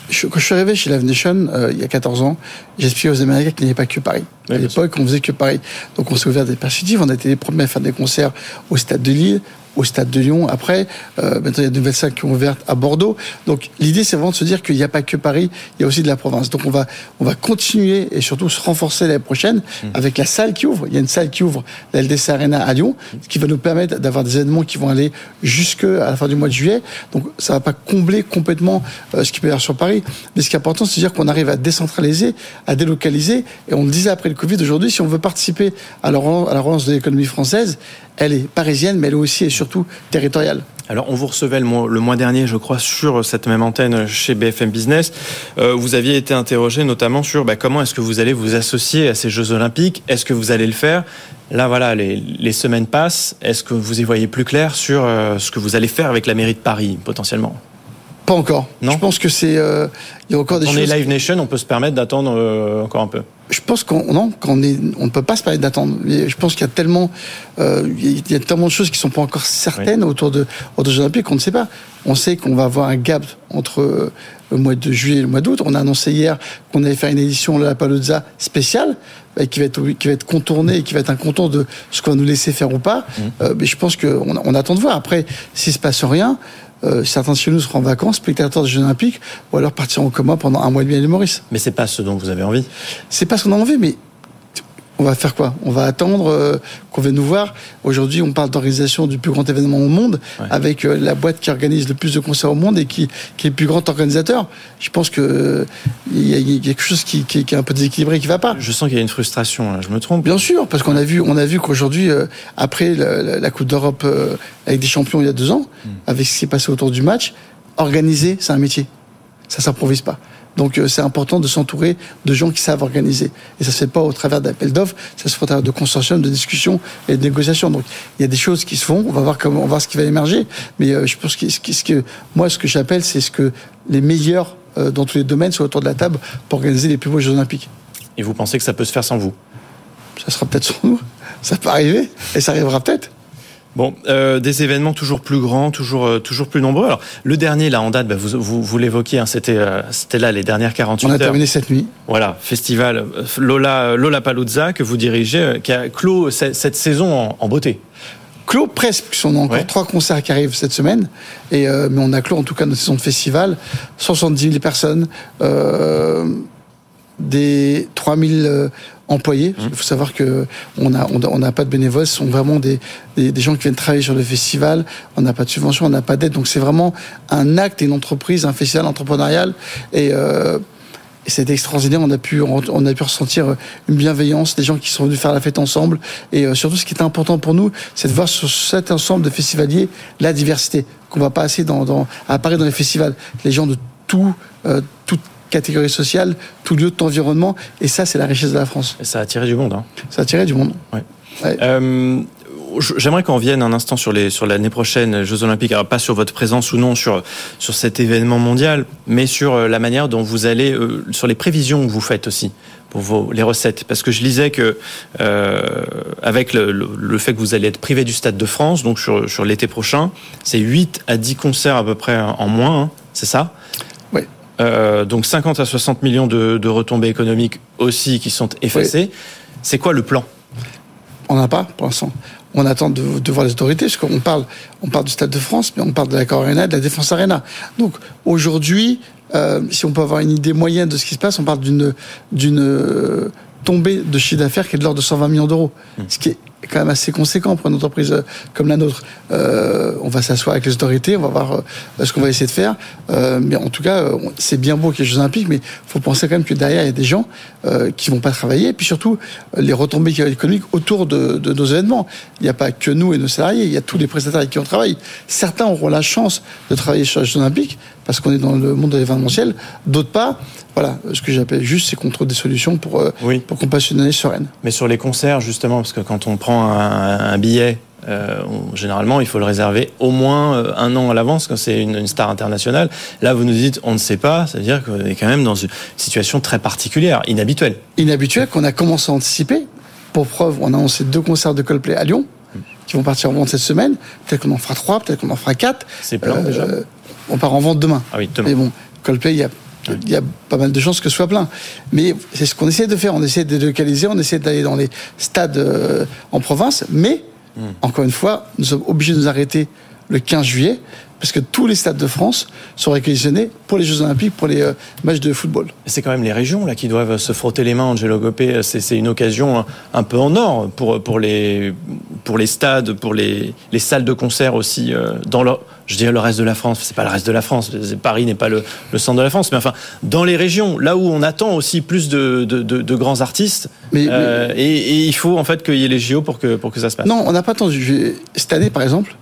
quand je suis arrivé chez Live Nation euh, il y a 14 ans, j'expliquais aux Américains qu'il n'y avait pas que Paris. à l'époque, on faisait que Paris. Donc on s'est ouvert des perspectives. On a été les premiers à faire des concerts au Stade de Lille, au Stade de Lyon. Après, euh, maintenant il y a de nouvelles salles qui ont ouvert à Bordeaux. Donc l'idée, c'est vraiment de se dire qu'il n'y a pas que Paris, il y a aussi de la province. Donc on va, on va continuer et surtout se renforcer l'année prochaine mmh. avec la salle qui ouvre. Il y a une salle qui ouvre, la LDC Arena à Lyon, ce qui va nous permettre d'avoir des événements qui vont aller jusqu'à la fin du mois de juillet. Donc ça va pas combler complètement euh, ce qui peut y avoir sur Paris. Mais ce qui est important, c'est de dire qu'on arrive à décentraliser, à délocaliser. Et on le disait après le Covid aujourd'hui, si on veut participer à la relance de l'économie française, elle est parisienne, mais elle est aussi et surtout territoriale. Alors, on vous recevait le mois, dernier, je crois, sur cette même antenne chez BFM Business. Euh, vous aviez été interrogé notamment sur bah, comment est-ce que vous allez vous associer à ces Jeux Olympiques? Est-ce que vous allez le faire? Là, voilà, les, les, semaines passent. Est-ce que vous y voyez plus clair sur euh, ce que vous allez faire avec la mairie de Paris, potentiellement? Pas encore. Non. Je pense que c'est. Euh, il y a encore des on choses. On est Live Nation, on peut se permettre d'attendre euh, encore un peu je pense qu'on non, qu'on est, on ne peut pas se permettre d'attendre. Je pense qu'il y a tellement, euh, il y a tellement de choses qui sont pas encore certaines oui. autour de autour des Olympiques qu'on ne sait pas. On sait qu'on va avoir un gap entre le mois de juillet et le mois d'août. On a annoncé hier qu'on allait faire une édition de la Paluzza spéciale qui va être qui va être contournée et qui va être un contour de ce qu'on va nous laisser faire ou pas. Mmh. Euh, mais je pense qu'on on attend de voir. Après, s'il se passe rien. Euh, certains de chez nous seront en vacances, spectateurs des Jeux Olympiques, ou alors partiront en coma pendant un mois et demi à l'île Maurice. Mais c'est pas ce dont vous avez envie? C'est pas ce qu'on a envie, mais on va faire quoi? On va attendre euh, qu'on vienne nous voir. Aujourd'hui, on parle d'organisation du plus grand événement au monde, ouais. avec euh, la boîte qui organise le plus de concerts au monde et qui, qui est le plus grand organisateur. Je pense que euh, il y, y, a quelque chose qui, qui, qui, est un peu déséquilibré, qui va pas. Je sens qu'il y a une frustration. Là. Je me trompe? Bien sûr, parce qu'on a vu, on a vu qu'aujourd'hui, euh, après la, la, la, Coupe d'Europe avec des champions il y a deux ans, mm. avec ce qui s'est passé autour du match, organiser, c'est un métier. Ça s'improvise pas. Donc euh, c'est important de s'entourer de gens qui savent organiser. Et ça se fait pas au travers d'appels d'offres, ça se fait au travers de consortiums, de discussions et de négociations. Donc il y a des choses qui se font. On va voir comment, on va voir ce qui va émerger. Mais euh, je pense que ce, ce que moi, ce que j'appelle, c'est ce que les meilleurs euh, dans tous les domaines soient autour de la table pour organiser les plus beaux Jeux Olympiques. Et vous pensez que ça peut se faire sans vous? Ça sera peut-être sans nous. Ça peut arriver et ça arrivera peut-être. Bon, euh, des événements toujours plus grands, toujours euh, toujours plus nombreux. Alors, le dernier là en date, bah, vous vous, vous l'évoquiez, hein, c'était euh, c'était là les dernières 48 heures. On a terminé cette nuit. Voilà, festival Lola Lola Paluzza que vous dirigez, qui a clos cette, cette saison en, en, beauté. Clos presque, puisqu'on a encore ouais. trois concerts qui arrivent cette semaine, et mais on a clos en tout cas notre saison de festival, 170 000 personnes, des 3000 employés. Il faut savoir que on a on n'a pas de bénévoles, ce sont vraiment des, des, des gens qui viennent travailler sur le festival. On n'a pas de subvention, on n'a pas d'aide, donc c'est vraiment un acte une entreprise, un festival entrepreneurial et euh, et c'était extraordinaire. On a pu, on a pu ressentir une bienveillance, des gens qui sont venus faire la fête ensemble. Et euh, surtout, ce qui est important pour nous, c'est de voir sur cet ensemble de festivaliers la diversité qu'on va pas assez dans, dans, apparaître dans les festivals. Les gens de tout, euh, toute catégorie sociale, tout lieu de ton environnement. Et ça, c'est la richesse de la France. Et ça a attiré du monde. Hein. Ça a attiré du monde. Ouais. ouais. Euh, J'aimerais qu'on revienne un instant sur les sur l'année prochaine Jeux Olympiques, alors pas sur votre présence ou non sur sur cet événement mondial, mais sur la manière dont vous allez euh, sur les prévisions que vous faites aussi pour vos les recettes, parce que je lisais que euh, avec le, le, le, fait que vous allez être privé du Stade de France, donc sur sur l'été prochain, c'est 8 à 10 concerts à peu près en moins, hein, c'est ça? Euh, donc 50 à 60 millions de, de, retombées économiques aussi qui sont effacées. Oui. C'est quoi le plan? On n'a pas pour l'instant on attend de, de, voir les autorités, parce qu'on parle, on parle du Stade de France, mais on parle de la Arena, de la Défense Arena. Donc aujourd'hui, euh, si on peut avoir une idée moyenne de ce qui se passe, on parle d'une d'une tombée de chiffre d'affaires qui est de l'ordre de 120 millions d'euros, mmh. ce qui est est quand même assez conséquent pour une entreprise euh, comme la nôtre. Euh, on va s'asseoir avec les autorités, on va voir euh, ce qu'on va essayer de faire. Euh, mais en tout cas, euh, c'est bien beau qu'il y ait les Jeux Olympiques, mais il faut penser quand même que derrière, il y a des gens euh, qui vont pas travailler. Et puis surtout, les retombées économiques autour de, de nos événements. Il n'y a pas que nous et nos salariés, il y a tous les prestataires qui on travaille. Certains auront la chance de travailler sur les Jeux Olympiques parce qu'on est dans le monde de l'événementiel, d'autres pas. Voilà, ce que j'appelle juste, c'est qu'on trouve des solutions pour, euh, pour qu'on passe une année sereine. Mais sur les concerts, justement, parce que quand on prend un, un billet, euh, on- généralement, il faut le réserver au moins euh, un an à l'avance quand c'est une, une star internationale. Là, vous nous dites, on ne sait pas, c'est-à-dire qu'on est quand même dans une situation très particulière, inhabituelle. Inhabituel qu'on a commencé à anticiper. Pour preuve, on a annoncé deux concerts de Coldplay à Lyon qui vont partir en vente cette semaine. Peut-être qu'on en fera trois, peut-être qu'on en fera quatre. C'est plein, déjà On part en vente demain. Ah oui, demain. Mais bon, Coldplay, il y a, il y a pas mal de chances que ce soit plein. Mais c'est ce qu'on essaie de faire. On essaie de délocaliser, on essaie d'aller dans les stades euh, en province. Mais, Hmm. encore une fois, nous sommes obligés de nous arrêter le 15 juillet parce que tous les stades de France sont réquisitionnés pour les Jeux Olympiques, pour les euh, matchs de football. C'est quand même les régions là qui doivent se frotter les mains. Angelo Gopé, c'est une occasion un, un peu en or pour pour les pour les stades, pour les les salles de concert aussi euh, dans le je dirais le reste de la France. C'est pas le reste de la France. Paris n'est pas le, le centre de la France, mais enfin dans les régions là où on attend aussi plus de de, de- de grands artistes. euh, et, et il faut en fait qu'il y ait les JO pour que pour que ça se passe. Non, on n'a pas attendu. Cette année, par exemple,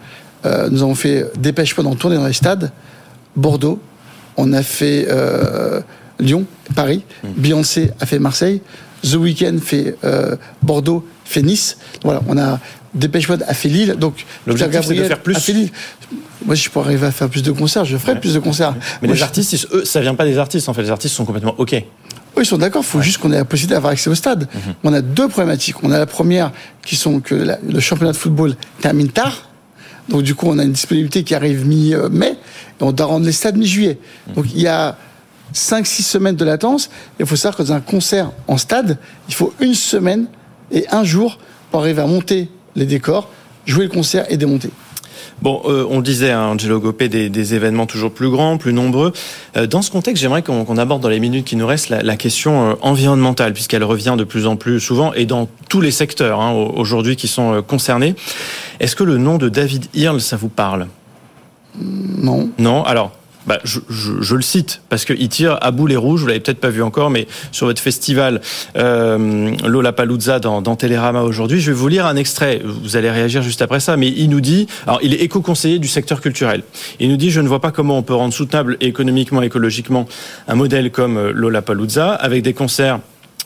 euh, nous avons fait Dépêche Mode en tournée dans les stades, Bordeaux, on a fait euh, Lyon, Paris, Hmm. Beyoncé a fait Marseille, The Weeknd fait euh, Bordeaux, fait Nice. Voilà, on a Dépêche Mode a fait Lille. Donc L'objectif, c'est de faire plus. A fait Lille. Moi, si je pourrais arriver à faire plus de concerts, je ferai plus de concerts. Mais Moi, les je- artistes, eux, ça vient pas des artistes en fait. Les artistes sont complètement ok. oui, ils sont d'accord. Il faut juste qu'on ait la possibilité d'avoir accès au stade. Mhm. On a deux problématiques. On a la première qui sont que la- le championnat de football termine tard. Donc du coup, on a une disponibilité qui arrive mi-mai. Et on doit rendre les stades mi-juillet. Donc il y a 5-6 semaines de latence. Il faut savoir que dans un concert en stade, il faut une semaine et un jour pour arriver à monter les décors, jouer le concert et démonter. Bon, euh, on le disait, hein, Angelo Gopé, des, des événements toujours plus grands, plus nombreux. Euh, dans ce contexte, j'aimerais qu'on aborde dans les minutes qui nous restent la, la question euh, environnementale, puisqu'elle revient de plus en plus souvent et dans tous les secteurs hein, au- aujourd'hui qui sont euh, concernés. Est-ce que le nom de David Earl, ça vous parle? Non. Non? Alors, bah, je, le cite parce qu'il tire à boulet rouge. Vous l'avez peut-être pas vu encore, mais sur votre festival euh, Lollapalooza dans, dans Télérama aujourd'hui, je vais vous lire un extrait. Vous allez réagir juste après ça, mais il nous dit, alors il est éco-conseiller du secteur culturel. Il nous dit, je ne vois pas comment on peut rendre soutenable économiquement, écologiquement un modèle comme euh, Lollapalooza avec des concerts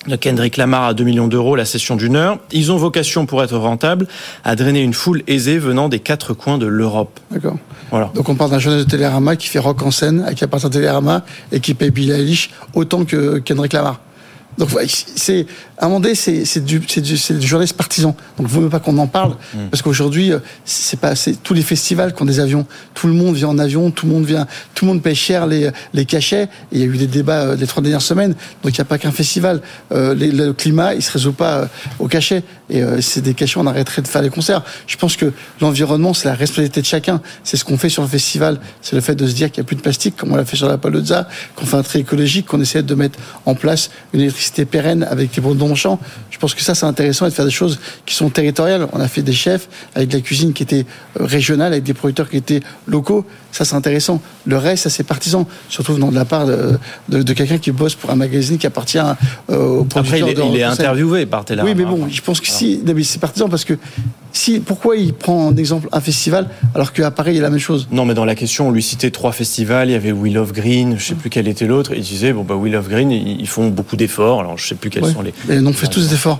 de Kendrick Lamar à 2 millions d'euros la session d'une heure. Ils ont vocation pour être rentables à drainer une foule aisée venant des quatre coins de l'Europe. D'accord. Voilà. Donc on parle d'un journaliste de Télérama qui fait rock en scène, qui appartient à Télérama et qui paye Billie Eilish autant que Kendrick Lamar. Donc c'est à un moment donné, c'est du c'est du, c'est du journaliste partisan. Donc il vaut mieux pas qu'on en parle parce qu'aujourd'hui euh, c'est pas c'est tous les festivals qui ont des avions, tout le monde vient en avion, tout le monde vient, tout le monde paye cher les les cachets. Et il y a eu des débats euh, les trois dernières semaines. Donc il n'y a pas qu'un festival. Euh, les- le climat il se résout pas au cachet et euh, c'est des cachets on arrêterait de faire les concerts. Je pense que l'environnement c'est la responsabilité de chacun. C'est ce qu'on fait sur le festival, c'est le fait de se dire qu'il n'y a plus de plastique comme on l'a fait sur la Palozza, qu'on fait un trait écologique, qu'on essaie de mettre en place une électricité pérenne avec les bons champs. Je pense que ça c'est intéressant et de faire des choses qui sont territoriales. On a fait des chefs avec de la cuisine qui était euh, régionale, avec des producteurs qui étaient locaux. Ça c'est intéressant. Le reste, ça c'est partisan, surtout venant de la part de, de, de quelqu'un qui bosse pour un magazine qui appartient euh, au Après, producteur il est, de il est interviewé par Télérama. Oui, mais bon, je pense que si, c'est partisan parce que si, pourquoi il prend en exemple un festival alors qu'à Paris il y a la même chose? Non, mais dans la question, on lui citait trois festivals. Il y avait Will of Green, je sais plus quel était l'autre. Il disait bon bah Will of Green, ils font beaucoup d'efforts. Alors je sais plus quels Ouais. sont les. Mais on fait tous des efforts.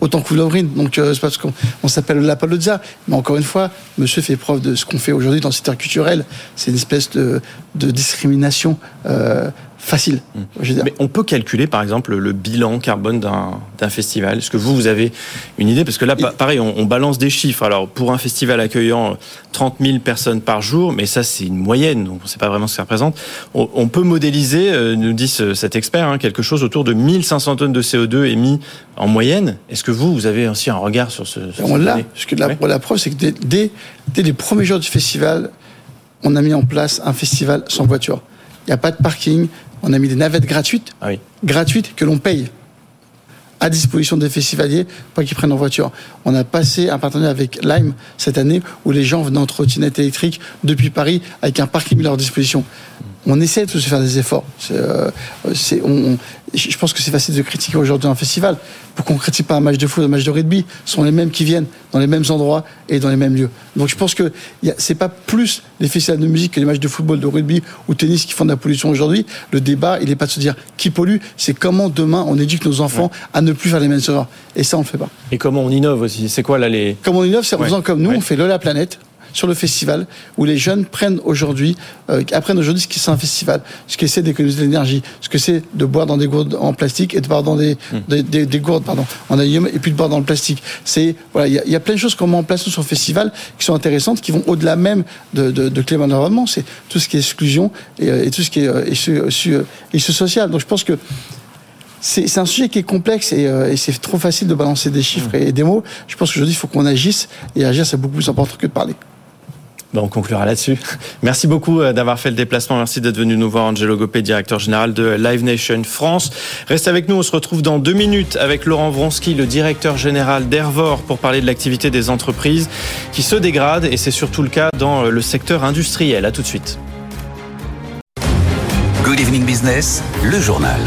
Autant que Lovrin. Donc, euh, c'est parce qu'on on s'appelle la Palozza. Mais encore une fois, monsieur fait preuve de ce qu'on fait aujourd'hui dans le secteur culturel. C'est une espèce de, de discrimination euh, facile. Je veux dire. Mais on peut calculer, par exemple, le bilan carbone d'un festival. Est-ce que vous, vous avez une idée? Parce que là, pa- pareil, on, on balance des chiffres. Alors, pour un festival accueillant 30 000 personnes par jour, mais ça, c'est une moyenne, donc on ne sait pas vraiment ce que ça représente. On, on peut modéliser, euh, nous dit ce- cet expert, hein, quelque chose autour de 1500 tonnes de CO2 émis en moyenne. Est-ce que vous, vous avez aussi un regard sur ce sur on l'a. donnée Parce que la, la preuve, c'est que dès, dès, dès les premiers jours du festival, on a mis en place un festival sans voiture. Il n'y a pas de parking. On a mis des navettes gratuites, Ah oui. gratuites que l'on paye. à disposition des festivaliers pour qu'ils prennent en voiture. On a passé un partenariat avec Lime cette année où les gens venaient en trottinette électrique depuis Paris avec un parking à leur disposition on essaie de se faire des efforts. Euh, on, je pense que c'est facile de critiquer aujourd'hui un festival. Pourquoi on ne critique pas un match de foot, un match de rugby Ce sont les mêmes qui viennent dans les mêmes endroits et dans les mêmes lieux. Donc je pense que c'est pas plus les festivals de musique que les matchs de football, de rugby ou tennis qui font de la pollution aujourd'hui. Le débat, il n'est pas de se dire qui pollue, c'est comment demain on éduque nos enfants à ne plus faire les mêmes erreurs. Et ça, on ne le fait pas. Et comment on innove aussi C'est quoi là les... Comment on innove, c'est en faisant comme nous, on fait le la planète sur le festival où les jeunes prennent aujourd'hui, euh, apprennent aujourd'hui ce qu'est un festival, ce que c'est d'économiser de l'énergie, ce que c'est de boire dans des gourdes en plastique et de boire dans des, hmm. des, des, gourdes pardon, en aluminium et puis de boire dans le plastique. C'est voilà, il y, a, plein de choses qu'on met en place sur le festival qui sont intéressantes, qui vont au-delà même de, de, de Clément l'environnement. C'est tout ce qui est exclusion et, euh, et tout ce qui est euh, et ce, social. Donc je pense que c'est un sujet qui est complexe et, et c'est trop facile de balancer des chiffres hmm. et des mots. Je pense qu'aujourd'hui, il faut qu'on agisse et agir, c'est beaucoup plus important que de parler. Ben, on conclura là-dessus. Merci beaucoup euh, d'avoir fait le déplacement. Merci d'être venu nous voir, Angelo Gopé, directeur général de Live Nation France. Reste avec nous, on se retrouve dans deux minutes avec Laurent Vronsky, le directeur général d'Ervor, pour parler de l'activité des entreprises qui se dégradent et c'est surtout le cas dans euh, le secteur industriel. À tout de suite. Good Evening Business, le journal.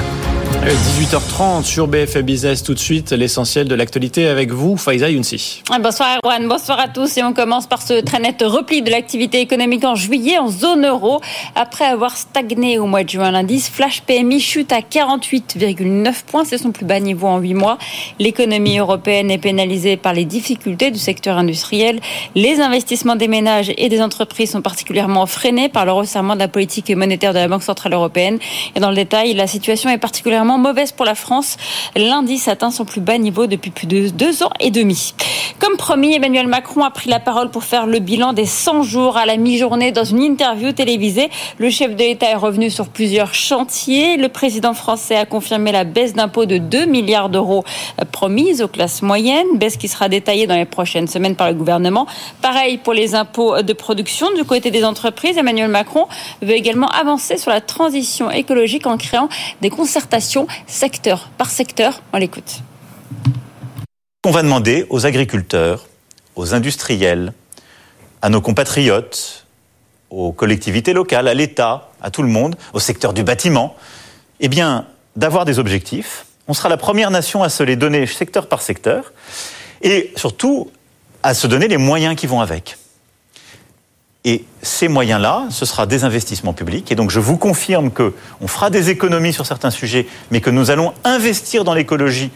18h30 sur BFM Business tout de suite, l'essentiel de l'actualité avec vous, Faiza Younsi. Bonsoir Erwan, bonsoir à tous et on commence par ce très net repli de l'activité économique en juillet en zone euro. Après avoir stagné au mois de juin, l'indice Flash PMI chute à 48,9 points, c'est son plus bas niveau en 8 mois. L'économie européenne est pénalisée par les difficultés du secteur industriel. Les investissements des ménages et des entreprises sont particulièrement freinés par le resserrement de la politique monétaire de la Banque Centrale Européenne. Et dans le détail, la situation est particulièrement mauvaise pour la France. L'indice atteint son plus bas niveau depuis plus de deux ans et demi. Comme promis, Emmanuel Macron a pris la parole pour faire le bilan des 100 jours à la mi-journée dans une interview télévisée. Le chef de l'État est revenu sur plusieurs chantiers. Le président français a confirmé la baisse d'impôts de 2 milliards d'euros promise aux classes moyennes, baisse qui sera détaillée dans les prochaines semaines par le gouvernement. Pareil pour les impôts de production du côté des entreprises. Emmanuel Macron veut également avancer sur la transition écologique en créant des concertations secteur par secteur. On l'écoute. On va demander aux agriculteurs, aux industriels, à nos compatriotes, aux collectivités locales, à l'État, à tout le monde, au secteur du bâtiment, eh d'avoir des objectifs. On sera la première nation à se les donner secteur par secteur et surtout à se donner les moyens qui vont avec. Et ces moyens-là, ce sera des investissements publics. Et donc, je vous confirme que on fera des économies sur certains sujets, mais que nous allons investir dans l'écologie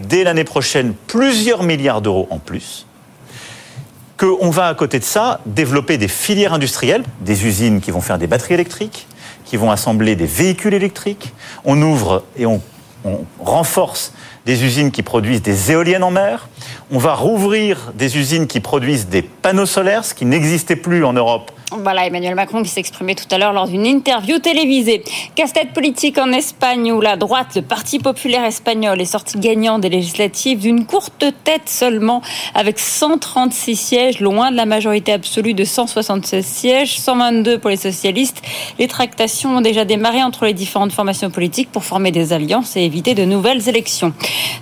dès l'année prochaine plusieurs milliards d'euros en plus. Qu'on va, à côté de ça, développer des filières industrielles, des usines qui vont faire des batteries électriques, qui vont assembler des véhicules électriques. On ouvre et on, on renforce des usines qui produisent des éoliennes en mer. On va rouvrir des usines qui produisent des panneaux solaires, ce qui n'existait plus en Europe voilà, Emmanuel Macron qui s'exprimait tout à l'heure lors d'une interview télévisée. Casse-tête politique en Espagne où la droite, le Parti populaire espagnol, est sorti gagnant des législatives d'une courte tête seulement avec 136 sièges, loin de la majorité absolue de 176 sièges, 122 pour les socialistes. Les tractations ont déjà démarré entre les différentes formations politiques pour former des alliances et éviter de nouvelles élections.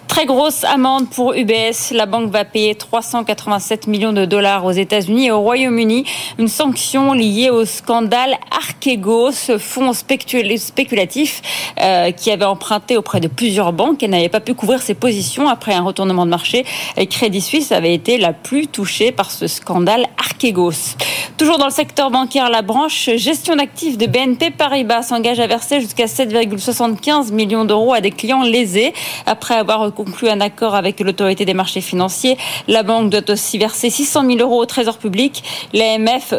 Très grosse amende pour UBS. La banque va payer 387 millions de dollars aux États-Unis et au Royaume-Uni. Une sanction liée au scandale Archegos, ce fonds spéculatif euh, qui avait emprunté auprès de plusieurs banques et n'avait pas pu couvrir ses positions après un retournement de marché. Crédit Suisse avait été la plus touchée par ce scandale Archegos. Toujours dans le secteur bancaire, la branche gestion d'actifs de BNP Paribas s'engage à verser jusqu'à 7,75 millions d'euros à des clients lésés après avoir conclu un accord avec l'autorité des marchés financiers. La banque doit aussi verser 600 000 euros au trésor public. L'AMF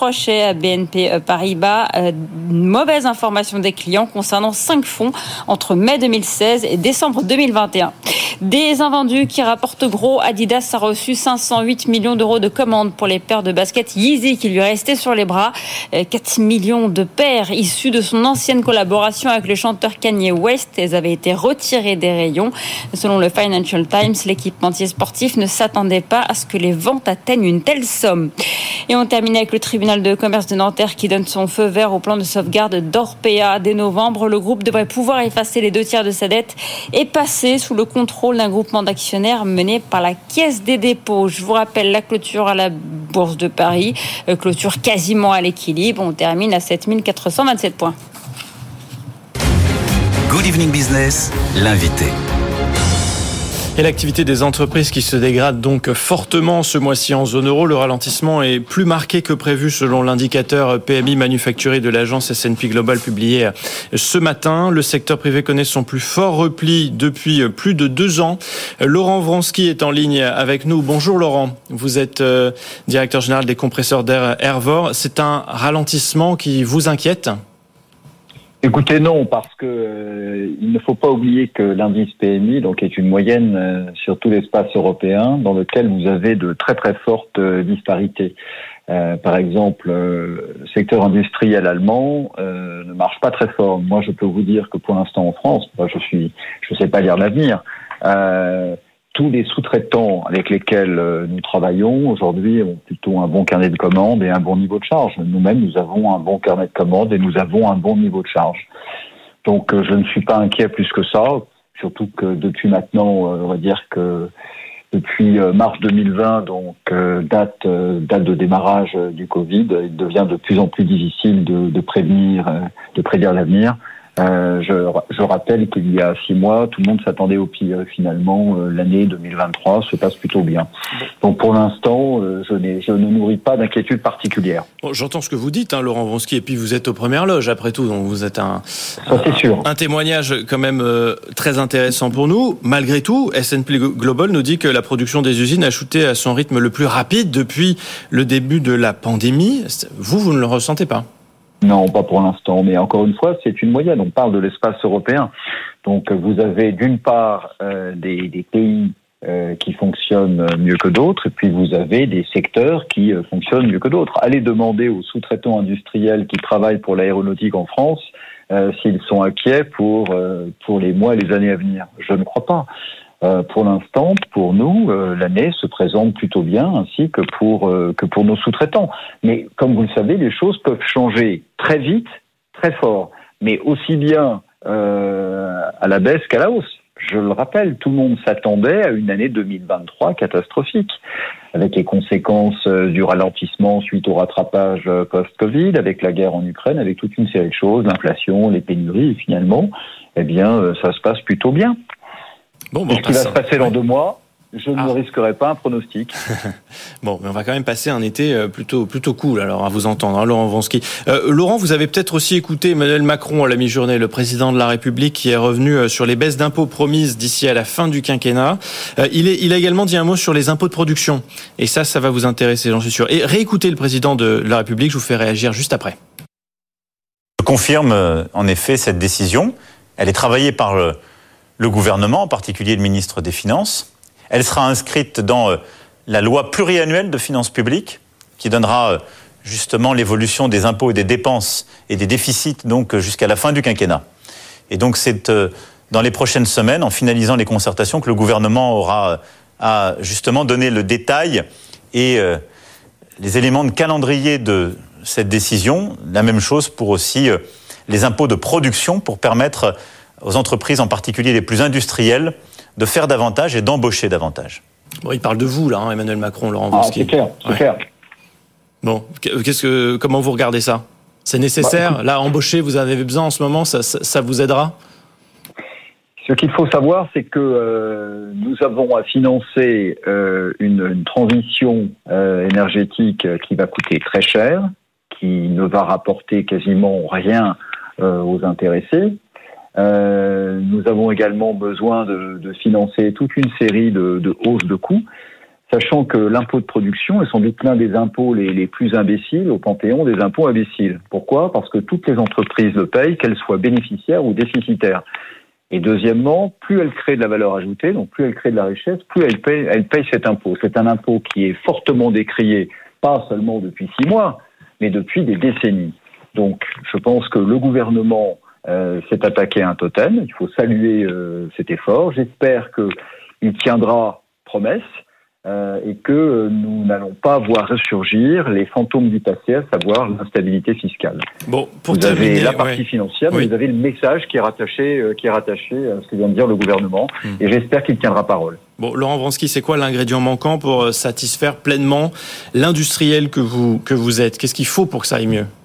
reprochait à BNP Paribas euh, une mauvaise information des clients concernant cinq fonds entre mai 2016 et décembre 2021. Des invendus qui rapportent gros. Adidas a reçu 508 millions d'euros de commandes pour les paires de baskets Yeezy qui lui restaient sur les bras. 4 euh, millions de paires issues de son ancienne collaboration avec le chanteur Kanye West. Elles avaient été retirées des rayons. Selon le Financial Times, l'équipementier sportif ne s'attendait pas à ce que les ventes atteignent une telle somme. Et on termine avec le tribunal de commerce de Nanterre qui donne son feu vert au plan de sauvegarde d'Orpea. Dès novembre, le groupe devrait pouvoir effacer les deux tiers de sa dette et passer sous le contrôle d'un groupement d'actionnaires mené par la Caisse des dépôts. Je vous rappelle la clôture à la Bourse de Paris, euh, clôture quasiment à l'équilibre. On termine à 7427 points. Good Evening Business, l'invité. Et l'activité des entreprises qui se dégrade donc fortement ce mois-ci en zone euro. Le ralentissement est plus marqué que prévu selon l'indicateur PMI manufacturé de l'agence S&P Global publié ce matin. Le secteur privé connaît son plus fort repli depuis plus de deux ans. Laurent Vronsky est en ligne avec nous. Bonjour Laurent. Vous êtes euh, directeur général des compresseurs d'air Airvor. C'est un ralentissement qui vous inquiète? Écoutez, non, parce que euh, il ne faut pas oublier que l'indice PMI donc est une moyenne euh, sur tout l'espace européen dans lequel vous avez de très très fortes euh, disparités. par exemple, le secteur industriel allemand ne marche pas très fort. Moi, je peux vous dire que pour l'instant en France, moi, je suis, je sais pas lire l'avenir tous les sous-traitants avec lesquels euh, nous travaillons aujourd'hui ont plutôt un bon carnet de commandes et un bon niveau de charge. Nous-mêmes, nous avons un bon carnet de commandes et nous avons un bon niveau de charge. Donc, euh, je ne suis pas inquiet plus que ça, surtout que depuis maintenant, euh, on va dire que depuis mars 2020, donc date date de démarrage du Covid, il devient de plus en plus difficile de, de prévenir, de prédire l'avenir. Euh, je, je, rappelle qu'il y a six mois, tout le monde s'attendait au pire. Finalement, euh, l'année 2023 se passe plutôt bien. Donc pour l'instant, euh, je, je, ne nourris pas d'inquiétude particulière. Bon, J'entends ce que vous dites, hein, Laurent Vronsky, et puis vous êtes aux premières loges après tout, donc vous êtes un, Ça, sûr. un témoignage quand même très intéressant pour nous. Malgré tout, S&P Global nous dit que la production des usines a chuté à son rythme le plus rapide depuis le début de la pandémie. Vous, vous ne le ressentez pas? Non, pas pour l'instant. Mais encore une fois, c'est une moyenne. On parle de l'espace européen. Donc vous avez d'une part euh, des, pays euh, qui fonctionnent mieux que d'autres, et puis vous avez des secteurs qui euh, fonctionnent mieux que d'autres. Allez demander aux sous-traitants industriels qui travaillent pour l'aéronautique en France s'ils sont inquiets pour pour les mois et les années à venir. Je ne crois pas. Euh, pour l'instant, pour nous, euh, l'année se présente plutôt bien, ainsi que pour euh, que pour nos sous-traitants. Mais comme vous le savez, les choses peuvent changer très vite, très fort, mais aussi bien à la baisse qu'à la hausse. Je le rappelle, tout le monde s'attendait à une année 2023 catastrophique, avec les conséquences du ralentissement suite au rattrapage post-Covid, avec la guerre en Ukraine, avec toute une série de choses, l'inflation, les pénuries, finalement, eh bien, ça se passe plutôt bien. Bon, ce qui va se passer dans deux mois, je ne ah. risquerai pas un pronostic. bon, mais on va quand même passer un été euh, plutôt plutôt cool, alors à vous entendre, hein, Laurent Vansky. Euh, Laurent, vous avez peut-être aussi écouté Emmanuel Macron à la mi-journée, le président de la République, qui est revenu euh, sur les baisses d'impôts promises d'ici à la fin du quinquennat. il, est, il a également dit un mot sur les impôts de production, et ça, ça va vous intéresser, j'en suis sûr. Et réécoutez le président de la République, je vous fais réagir juste après. Je confirme en effet cette décision. Elle est travaillée par le le gouvernement, en particulier le ministre des Finances. Elle sera inscrite dans euh, la loi pluriannuelle de finances publiques, qui donnera euh, justement l'évolution des impôts et des dépenses et des déficits donc euh, jusqu'à la fin du quinquennat. Et donc c'est dans les prochaines semaines, en finalisant les concertations, que le gouvernement aura à justement donner le détail et les éléments de calendrier de cette décision. La même chose pour aussi les impôts de production pour permettre aux entreprises, en particulier les plus industrielles, de faire davantage et d'embaucher davantage. Bon, il parle de vous, là, hein, Emmanuel Macron, Laurent ah, C'est clair, c'est clair. Bon, qu'est-ce que, comment vous regardez ça? C'est nécessaire? Bah, Là, embaucher, vous avez besoin en ce moment, ça, ça, vous aidera? Ce qu'il faut savoir, c'est que euh, nous avons à financer euh, une, une, transition euh, énergétique qui va coûter très cher, qui ne va rapporter quasiment rien aux intéressés, euh, nous avons également besoin de, de, financer toute une série de, de hausses de coûts, sachant que l'impôt de production est sans doute l'un des impôts les, les, plus imbéciles au panthéon des impôts imbéciles. Pourquoi? Parce que toutes les entreprises le payent, qu'elles soient bénéficiaires ou déficitaires. Et deuxièmement, plus elles créent de la valeur ajoutée, donc plus elles créent de la richesse, plus elles payent, elles payent cet impôt. C'est un impôt qui est fortement décrié, pas seulement depuis six mois, mais depuis des décennies. Donc, je pense que le gouvernement euh, s'est attaqué à un totem. Il faut saluer euh, cet effort. J'espère qu'il tiendra promesse. Euh, et que nous n'allons pas voir ressurgir les fantômes du passé, à savoir l'instabilité fiscale. Bon, pour vous terminer, avez la partie ouais. financière, Oui. mais vous avez le message qui est rattaché, euh, qui est rattaché à ce que vient de dire le gouvernement, et j'espère qu'il tiendra parole. Bon, Laurent Vransky, c'est quoi l'ingrédient manquant pour euh, satisfaire pleinement l'industriel que vous, que vous êtes? Qu'est-ce qu'il faut pour que ça aille mieux? Euh,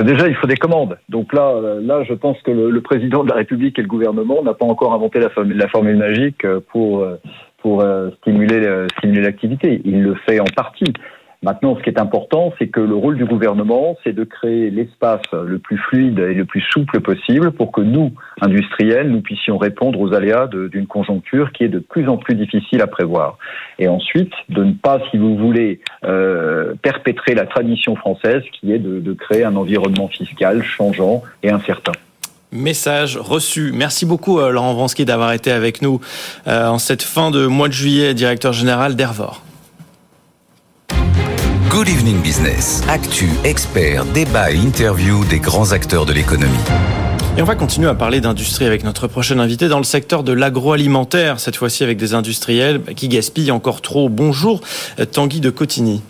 Déjà, il faut des commandes. Donc là, euh, là, je pense que le, le président de la République et le gouvernement n'a pas encore inventé la formule, la formule magique euh, pour euh, pour euh, stimuler euh, stimuler l'activité. Il le fait en partie. Maintenant, ce qui est important, c'est que le rôle du gouvernement, c'est de créer l'espace le plus fluide et le plus souple possible pour que nous, industriels, nous puissions répondre aux aléas d'une conjoncture qui est de plus en plus difficile à prévoir. Et ensuite, de ne pas, si vous voulez, euh, perpétrer la tradition française qui est de, de créer un environnement fiscal changeant et incertain. Message reçu. Merci beaucoup, euh, Laurent Vransky, d'avoir été avec nous euh, en cette fin de mois de juillet, directeur général d'Ervor. Good Evening Business. Actu, experts, débat et interview des grands acteurs de l'économie. Et on va continuer à parler d'industrie avec notre prochain invité dans le secteur de l'agroalimentaire, cette fois-ci avec des industriels qui gaspillent encore trop. Bonjour, euh, Tanguy de Cotigny.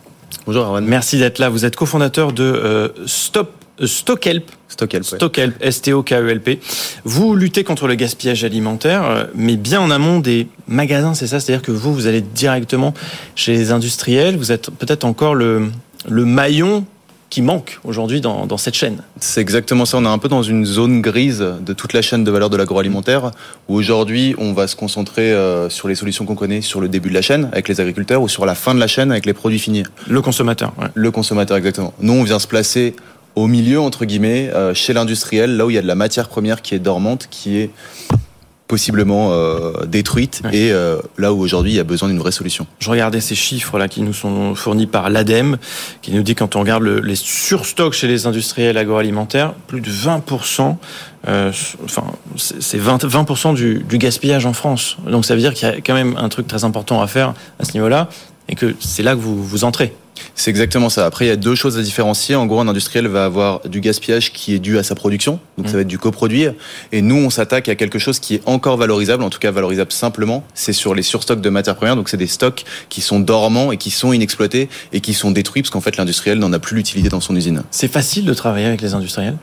Bonjour, Arwan. Merci d'être là. Vous êtes cofondateur de euh, Stop. Euh, Stockelp. Stockelp, ouais. Stockelp, S-T-O-K-E-L-P. Vous luttez contre le gaspillage alimentaire, euh, mais bien en amont des magasins, c'est ça? C'est-à-dire que vous, vous allez directement chez les industriels. Vous êtes peut-être encore le, le maillon qui manque aujourd'hui dans, dans cette chaîne. C'est exactement ça. On est un peu dans une zone grise de toute la chaîne de valeur de l'agroalimentaire, où aujourd'hui, on va se concentrer euh, sur les solutions qu'on connaît sur le début de la chaîne avec les agriculteurs ou sur la fin de la chaîne avec les produits finis. Le consommateur. ouais. Le consommateur, exactement. Nous, on vient se placer au milieu, entre guillemets, euh, chez l'industriel, là où il y a de la matière première qui est dormante, qui est possiblement euh, détruite, et euh, là où aujourd'hui il y a besoin d'une vraie solution. Je regardais ces chiffres là qui nous sont fournis par l'ADEME, qui nous dit quand on regarde le- les surstocks chez les industriels agroalimentaires, plus de 20%, euh, enfin c'est c'est 20, 20% du, du gaspillage en France. Donc ça veut dire qu'il y a quand même un truc très important à faire à ce niveau-là, et que c'est là que vous vous entrez. C'est exactement ça. Après, il y a deux choses à différencier. En gros, un industriel va avoir du gaspillage qui est dû à sa production, donc ça va être du coproduit. Et nous, on s'attaque à quelque chose qui est encore valorisable, en tout cas valorisable simplement. C'est sur les surstocks de matières premières. Donc, c'est des stocks qui sont dormants et qui sont inexploités et qui sont détruits parce qu'en fait, l'industriel n'en a plus l'utilité dans son usine. C'est facile de travailler avec les industriels?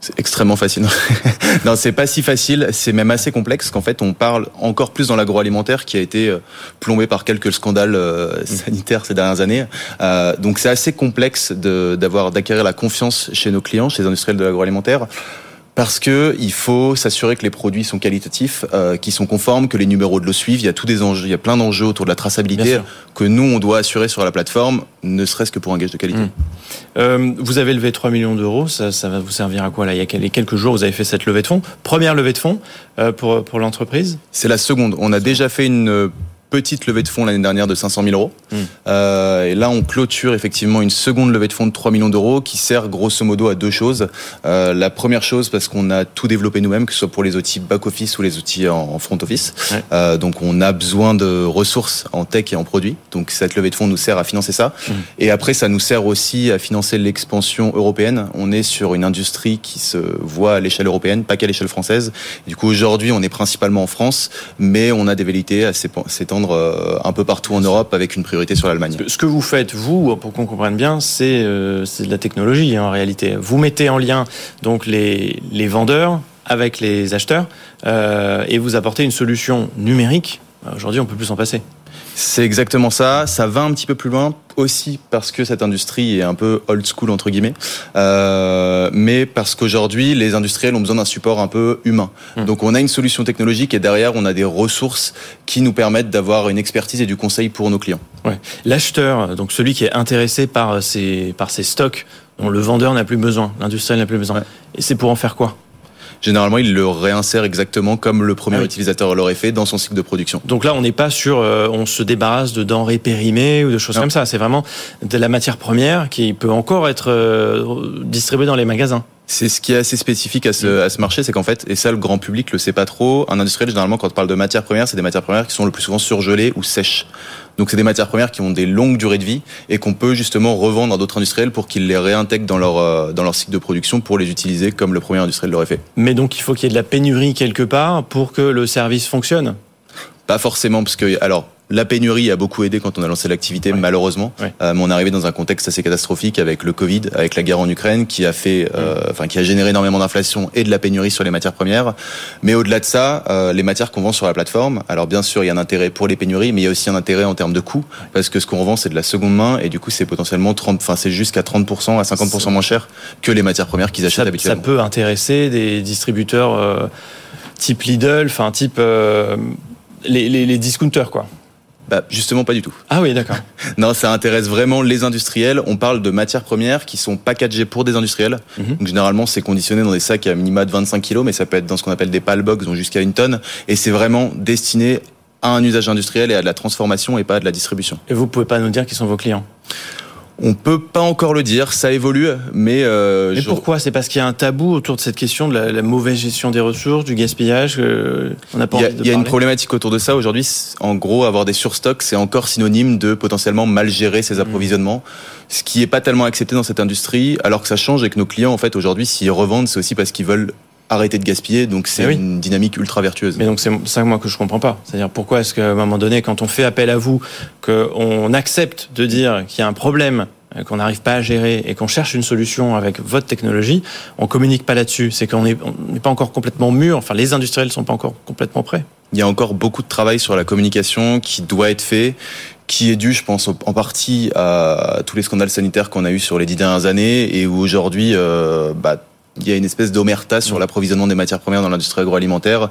C'est extrêmement facile. non, c'est pas si facile. C'est même assez complexe qu'en fait, on parle encore plus dans l'agroalimentaire qui a été euh, plombé par quelques scandales euh, sanitaires ces dernières années. Euh, donc, c'est assez complexe d'avoir d'acquérir la confiance chez nos clients, chez les industriels de l'agroalimentaire. Parce que il faut s'assurer que les produits sont qualitatifs, euh, qu'ils sont conformes, que les numéros de l'eau suivent. Il y a tous des enjeux, il y a plein d'enjeux autour de la traçabilité que nous on doit assurer sur la plateforme, ne serait-ce que pour un gage de qualité. Euh, vous avez levé 3 millions d'euros, ça, ça va vous servir à quoi là? Il y a quel- quelques jours, vous avez fait cette levée de fonds? Première levée de fonds euh, pour, pour l'entreprise? C'est la seconde. On a déjà fait une euh, petite levée de fonds l'année dernière de 500 000 euros. Euh, et là, on clôture effectivement une seconde levée de fonds de 3 millions d'euros qui sert grosso modo à deux choses. Euh, la première chose, parce qu'on a tout développé nous-mêmes, que ce soit pour les outils back-office ou les outils en, en front-office. Euh, donc, on a besoin de ressources en tech et en produits. Donc, cette levée de fonds nous sert à financer ça. Et après, ça nous sert aussi à financer l'expansion européenne. On est sur une industrie qui se voit à l'échelle européenne, pas qu'à l'échelle française. Du coup, aujourd'hui, on est principalement en France, mais on a des velléités à s'étendre euh, un peu partout en Europe avec une priorité sur l'Allemagne. Ce que vous faites, vous, pour qu'on comprenne bien, c'est euh, de la technologie hein, en réalité. Vous mettez en lien donc les, les vendeurs avec les acheteurs euh, et vous apportez une solution numérique. Aujourd'hui, on peut plus s'en passer. C'est exactement ça. Ça va un petit peu plus loin aussi parce que cette industrie est un peu old school entre guillemets, euh, mais parce qu'aujourd'hui les industriels ont besoin d'un support un peu humain. Donc on a une solution technologique et derrière on a des ressources qui nous permettent d'avoir une expertise et du conseil pour nos clients. Ouais. L'acheteur, donc celui qui est intéressé par ces, par ces stocks dont le vendeur n'a plus besoin, l'industriel n'a plus besoin. Et c'est pour en faire quoi? Généralement, il le réinsère exactement comme le premier Ah oui. utilisateur l'aurait fait dans son cycle de production. Donc là, on n'est pas sur, euh, on se débarrasse de denrées périmées ou de choses comme ça. C'est vraiment de la matière première qui peut encore être euh, distribuée dans les magasins. C'est ce qui est assez spécifique à ce, à ce marché, c'est qu'en fait, et ça le grand public le sait pas trop, un industriel généralement quand on parle de matières premières, c'est des matières premières qui sont le plus souvent surgelées ou sèches. Donc c'est des matières premières qui ont des longues durées de vie et qu'on peut justement revendre à d'autres industriels pour qu'ils les réintègrent dans leur, euh, dans leur cycle de production pour les utiliser comme le premier industriel l'aurait fait. Mais donc il faut qu'il y ait de la pénurie quelque part pour que le service fonctionne? Pas forcément, parce que, alors, la pénurie a beaucoup aidé quand on a lancé l'activité, malheureusement. Euh, mais on est arrivé dans un contexte assez catastrophique avec le Covid, avec la guerre en Ukraine, qui a fait, euh, enfin, qui a généré énormément d'inflation et de la pénurie sur les matières premières. Mais au-delà de ça, euh, les matières qu'on vend sur la plateforme, alors bien sûr, il y a un intérêt pour les pénuries, mais il y a aussi un intérêt en termes de coût, parce que ce qu'on revend, c'est de la seconde main, et du coup, c'est potentiellement 30, enfin, c'est jusqu'à 30% à 50% moins cher que les matières premières qu'ils achètent Ça habituellement. peut intéresser des distributeurs type Lidl, enfin type les, les, les discounters quoi. Bah, justement, pas du tout. Ah oui, d'accord. non, ça intéresse vraiment les industriels. On parle de matières premières qui sont packagées pour des industriels. Mhm. Donc, généralement, c'est conditionné dans des sacs à minima de 25 kilos, mais ça peut être dans ce qu'on appelle des pal box, donc jusqu'à une tonne. Et c'est vraiment destiné à un usage industriel et à de la transformation et pas à de la distribution. Et vous pouvez pas nous dire qui sont vos clients? On peut pas encore le dire, ça évolue, mais. Euh, Mais je- pourquoi? C'est parce qu'il y a un tabou autour de cette question de la, la mauvaise gestion des ressources, du gaspillage. euh, on n'a pas Il y a, envie de il y a une problématique autour de ça aujourd'hui. En gros, avoir des surstocks, c'est encore synonyme de potentiellement mal gérer ses approvisionnements, ce qui est pas tellement accepté dans cette industrie, alors que ça change et que nos clients, en fait, aujourd'hui, s'ils revendent, c'est aussi parce qu'ils veulent arrêter de gaspiller. Donc c'est Eh oui. une dynamique ultra vertueuse. Mais donc c'est ça moi que je comprends pas. C'est-à-dire pourquoi est-ce qu'à un moment donné, quand on fait appel à vous, qu'on accepte de dire qu'il y a un problème euh, qu'on n'arrive pas à gérer et qu'on cherche une solution avec votre technologie, on communique pas là-dessus. C'est qu'on n'est on n'est pas encore complètement mûr. Enfin, les industriels sont pas encore complètement prêts. Il y a encore beaucoup de travail sur la communication qui doit être fait, qui est dû, je pense, en partie à tous les scandales sanitaires qu'on a eu sur les dix dernières années et où aujourd'hui, euh, bah, il y a une espèce d'omerta sur l'approvisionnement des matières premières dans l'industrie agroalimentaire.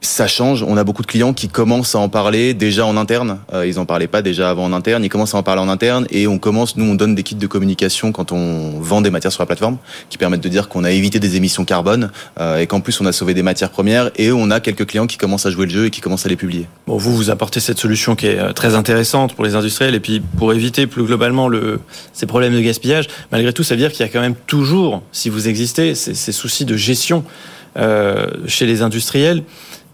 Ça change. On a beaucoup de clients qui commencent à en parler déjà en interne. Euh, ils en parlaient pas déjà avant en interne. Ils commencent à en parler en interne et on commence. Nous, on donne des kits de communication quand on vend des matières sur la plateforme qui permettent de dire qu'on a évité des émissions carbone euh, et qu'en plus on a sauvé des matières premières. Et on a quelques clients qui commencent à jouer le jeu et qui commencent à les publier. Bon, vous, vous apportez cette solution qui est euh, très intéressante pour les industriels et puis pour éviter plus globalement le, ces problèmes de gaspillage. Malgré tout, ça veut dire qu'il y a quand même toujours, si vous existez, ces, ces soucis de gestion chez les industriels.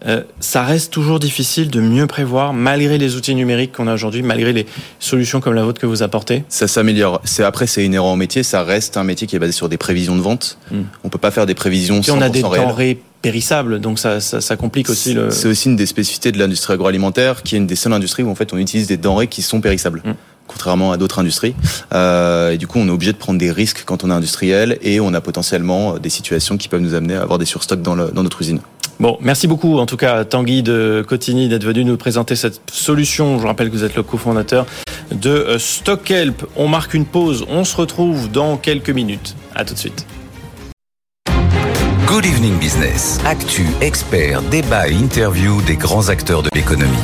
Euh, ça reste toujours difficile de mieux prévoir, malgré les outils numériques qu'on a aujourd'hui, malgré les solutions comme la vôtre que vous apportez. Ça s'améliore. C'est après, c'est inhérent au métier. Ça reste un métier qui est basé sur des prévisions de vente. On peut pas faire des prévisions 100% on a des denrées périssables, donc ça, ça, ça complique aussi le. C'est aussi une des spécificités de l'industrie agroalimentaire, qui est une des seules industries où en fait on utilise des denrées qui sont périssables. Mm. Contrairement à d'autres industries. Euh, et du coup, on est obligé de prendre des risques quand on est industriel et on a potentiellement des situations qui peuvent nous amener à avoir des surstocks dans, le- dans notre usine. Bon, merci beaucoup en tout cas Tanguy de Cotigny d'être venu nous présenter cette solution. Je rappelle que vous êtes le cofondateur de euh, Stockhelp. On marque une pause, on se retrouve dans quelques minutes. À tout de suite. Good Evening Business. Actu, experts, débat et interview des grands acteurs de l'économie.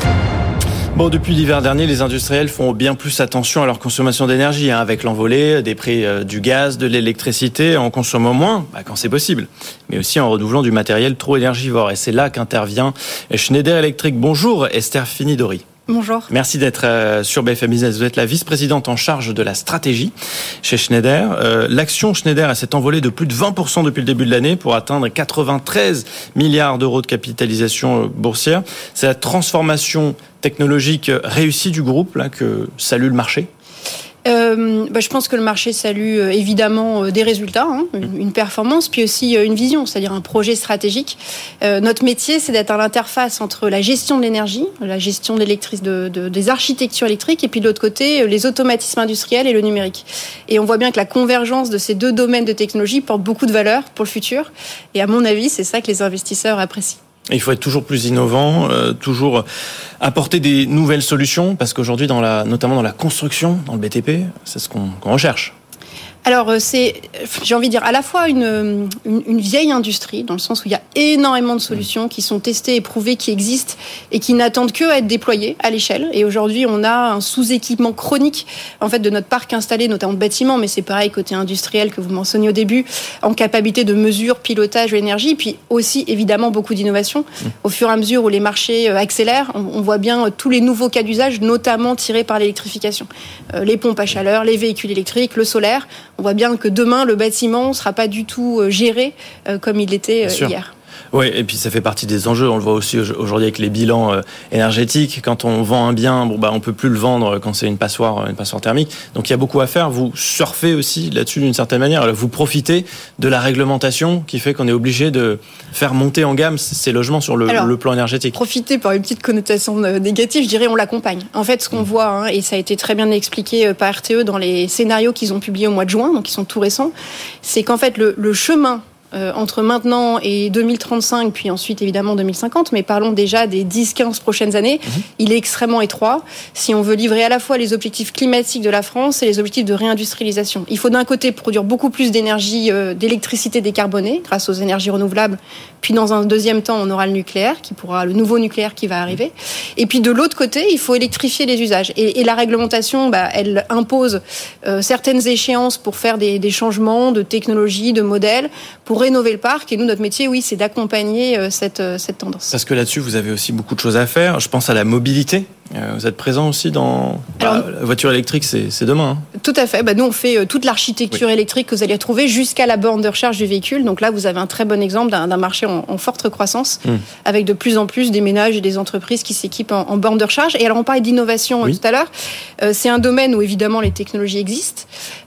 Bon, depuis l'hiver dernier, les industriels font bien plus attention à leur consommation d'énergie, hein, avec l'envolée des prix euh, du gaz, de l'électricité, en consommant moins bah, quand c'est possible, mais aussi en renouvelant du matériel trop énergivore. Et c'est là qu'intervient Schneider Electric. Bonjour Esther Finidori. Bonjour. Merci d'être euh, sur BFM Business. Vous êtes la vice-présidente en charge de la stratégie chez Schneider. Euh, L'action Schneider s'est envolée de plus de 20% depuis le début de l'année pour atteindre 93 milliards d'euros de capitalisation euh, boursière. C'est la transformation technologique réussie du groupe là que salue le marché. Euh, bah, je pense que le marché salue euh, évidemment euh, des résultats, hein, une, une performance, puis aussi une vision, c'est-à-dire un projet stratégique. Notre métier, c'est d'être à l'interface entre la gestion de l'énergie, la gestion de de, de- des architectures électriques, et puis de l'autre côté, les automatismes industriels et le numérique. Et on voit bien que la convergence de ces deux domaines de technologie porte beaucoup de valeur pour le futur. Et à mon avis, c'est ça que les investisseurs apprécient. Il faut être toujours plus innovant, euh, toujours apporter des nouvelles solutions, parce qu'aujourd'hui, notamment dans la construction, dans le BTP, c'est ce qu'on recherche. Alors, euh, c'est, j'ai envie de dire, à la fois une, une, une vieille industrie, dans le sens où il y a énormément de solutions qui sont testées, éprouvées, qui existent et qui n'attendent que à être déployées à l'échelle. Et aujourd'hui, on a un sous-équipement chronique, en fait, de notre parc installé, notamment de bâtiments, mais c'est pareil côté industriel que vous mentionniez au début, en capacité de mesure, pilotage de l'énergie, puis aussi, évidemment, beaucoup d'innovation. Au fur et à mesure où les marchés euh, accélèrent, on, on voit bien euh, tous les nouveaux cas d'usage, notamment tirés par l'électrification. Les pompes à chaleur, les véhicules électriques, le solaire. On voit bien que demain, le bâtiment ne sera pas du tout euh, géré euh, comme il l'était euh, hier. Oui, et puis ça fait partie des enjeux. On le voit aussi aujourd'hui avec les bilans euh, énergétiques. Quand on vend un bien, bon bah on peut plus le vendre quand c'est une passoire, une passoire thermique. Donc il y a beaucoup à faire. Vous surfez aussi là-dessus d'une certaine manière. Vous profitez de la réglementation qui fait qu'on est obligé de faire monter en gamme ces logements sur le, le plan énergétique. Profiter par une petite connotation euh, négative, je dirais on l'accompagne. En fait, ce qu'on mmh. voit, hein, et ça a été très bien expliqué euh, par RTE dans les scénarios qu'ils ont publiés au mois de juin, donc qui sont tout récents, c'est qu'en fait le, le chemin euh, entre maintenant et 2035, puis ensuite évidemment 2050, mais parlons déjà des 10-15 prochaines années, mhm. il est extrêmement étroit si on veut livrer à la fois les objectifs climatiques de la France et les objectifs de réindustrialisation. Il faut d'un côté produire beaucoup plus d'énergie, euh, d'électricité décarbonée grâce aux énergies renouvelables, puis dans un deuxième temps, on aura le nucléaire, qui pourra, le nouveau nucléaire qui va arriver. Et puis de l'autre côté, il faut électrifier les usages. Et, et la réglementation, bah, elle impose euh, certaines échéances pour faire des, des changements de technologie, de modèles, pour rénover le parc. Et nous, notre métier, oui, c'est d'accompagner euh, cette, euh, cette tendance. Parce que là-dessus, vous avez aussi beaucoup de choses à faire. Je pense à la mobilité. Euh, vous êtes présent aussi dans bah, la voiture électrique, c'est demain. Hein. Tout à fait. Bah, nous, on fait toute l'architecture électrique que vous allez trouver jusqu'à la borne de recharge du véhicule. Donc là, vous avez un très bon exemple d'un marché en, forte croissance, hmm. avec de plus en plus des ménages et des entreprises qui s'équipent en, borne de recharge. Et alors, on parlait d'innovation tout à l'heure. c'est un domaine où évidemment les technologies existent.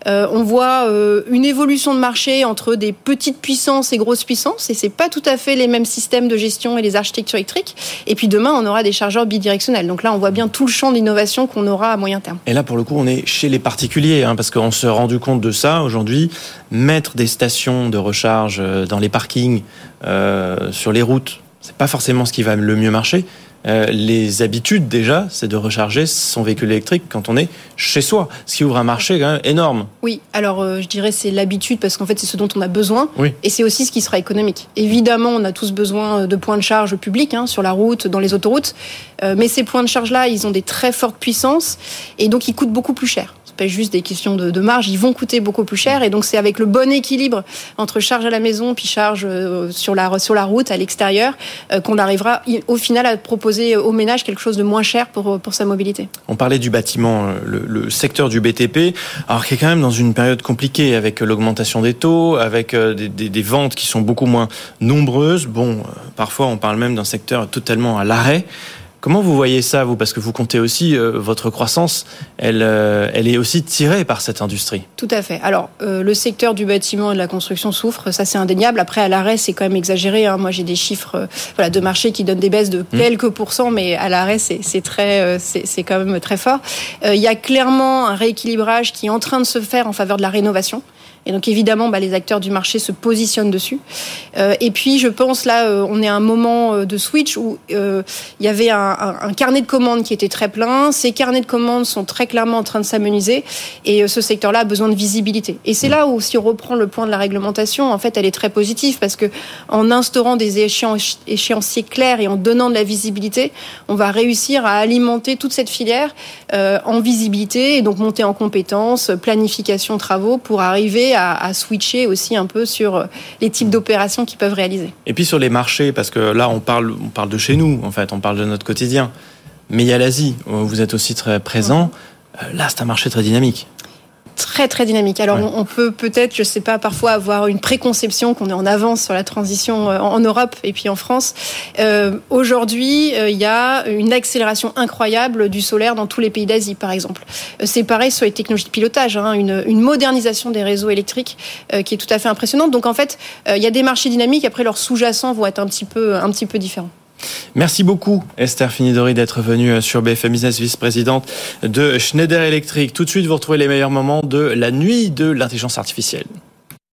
on voit une évolution de marché entre des petites puissances grosse puissance et c'est pas tout à fait les mêmes systèmes de gestion et les architectures électriques. Et puis demain, on aura des chargeurs bidirectionnels. Donc là, on voit bien tout le champ d'innovation qu'on aura à moyen terme. Et là, pour le coup, on est chez les particuliers, hein, parce qu'on s'est rendu compte de ça aujourd'hui. Mettre des stations de recharge euh, dans les parkings, euh, sur les routes, c'est pas forcément ce qui va le mieux marcher. Euh, les habitudes déjà, c'est de recharger son véhicule électrique quand on est chez soi, ce qui ouvre un marché quand même énorme. Oui, alors euh, je dirais c'est l'habitude parce qu'en fait c'est ce dont on a besoin et c'est aussi ce qui sera économique. Évidemment, on a tous besoin de points de charge publics hein, sur la route, dans les autoroutes, euh, mais ces points de charge là, ils ont des très fortes puissances et donc ils coûtent beaucoup plus cher pas juste des questions de, marge, ils vont coûter beaucoup plus cher. Et donc, c'est avec le bon équilibre entre charge à la maison puis charge euh, sur la, sur la route, à l'extérieur, euh, qu'on arrivera au final à proposer au ménage quelque chose de moins cher pour, pour sa mobilité. On parlait du bâtiment, euh, le, secteur du BTP, alors qui est quand même dans une période compliquée avec l'augmentation des taux, avec des, des, ventes qui sont beaucoup moins nombreuses. Bon, parfois on parle même d'un secteur totalement à l'arrêt. Comment vous voyez ça, vous? Parce que vous comptez aussi euh, votre croissance, elle, euh, elle est aussi tirée par cette industrie. Tout à fait. Alors, euh, le secteur du bâtiment et de la construction souffre, ça c'est indéniable. Après, à l'arrêt, c'est quand même exagéré. Hein. Moi, j'ai des chiffres voilà, de marché qui donnent des baisses de mmh. quelques pourcents, mais à l'arrêt, c'est très, c'est quand même très fort. Il y a clairement un rééquilibrage qui est en train de se faire en faveur de la rénovation. Et donc évidemment, bah, les acteurs du marché se positionnent dessus. Euh, et puis je pense là, euh, on est à un moment euh, de switch où il y avait un, un, carnet de commandes qui était très plein. Ces carnets de commandes sont très clairement en train de s'amenuiser. Et ce secteur-là a besoin de visibilité. Et c'est là où, si on reprend le point de la réglementation, en fait, elle est très positive parce que en instaurant des échéanciers clairs et en donnant de la visibilité, on va réussir à alimenter toute cette filière en visibilité et donc monter en compétences, planification, travaux pour arriver à, switcher aussi un peu sur euh, les types d'opérations qu'ils peuvent réaliser. Et puis sur les marchés, parce que là on parle, on parle de chez nous, en fait, on parle de notre quotidien. Mais il y a l'Asie, où vous êtes aussi très présent. Euh, là, c'est un marché très dynamique très très dynamique. Alors on, peut peut-être, je sais pas, parfois avoir une préconception qu'on est en avance sur la transition euh, en, Europe et puis en France. Euh, Aujourd'hui, euh, il y a une accélération incroyable du solaire dans tous les pays d'Asie, par exemple. C'est pareil sur les technologies de pilotage, hein, une, une, modernisation des réseaux électriques qui est tout à fait impressionnante. Donc en fait, il y a des marchés dynamiques. Après, leurs sous-jacents vont être un petit peu un petit peu différents. Merci beaucoup Esther Finidori d'être venue euh, sur BFM Business, vice-présidente de Schneider Electric. Tout de suite, vous retrouvez les meilleurs moments de la nuit de l'intelligence artificielle.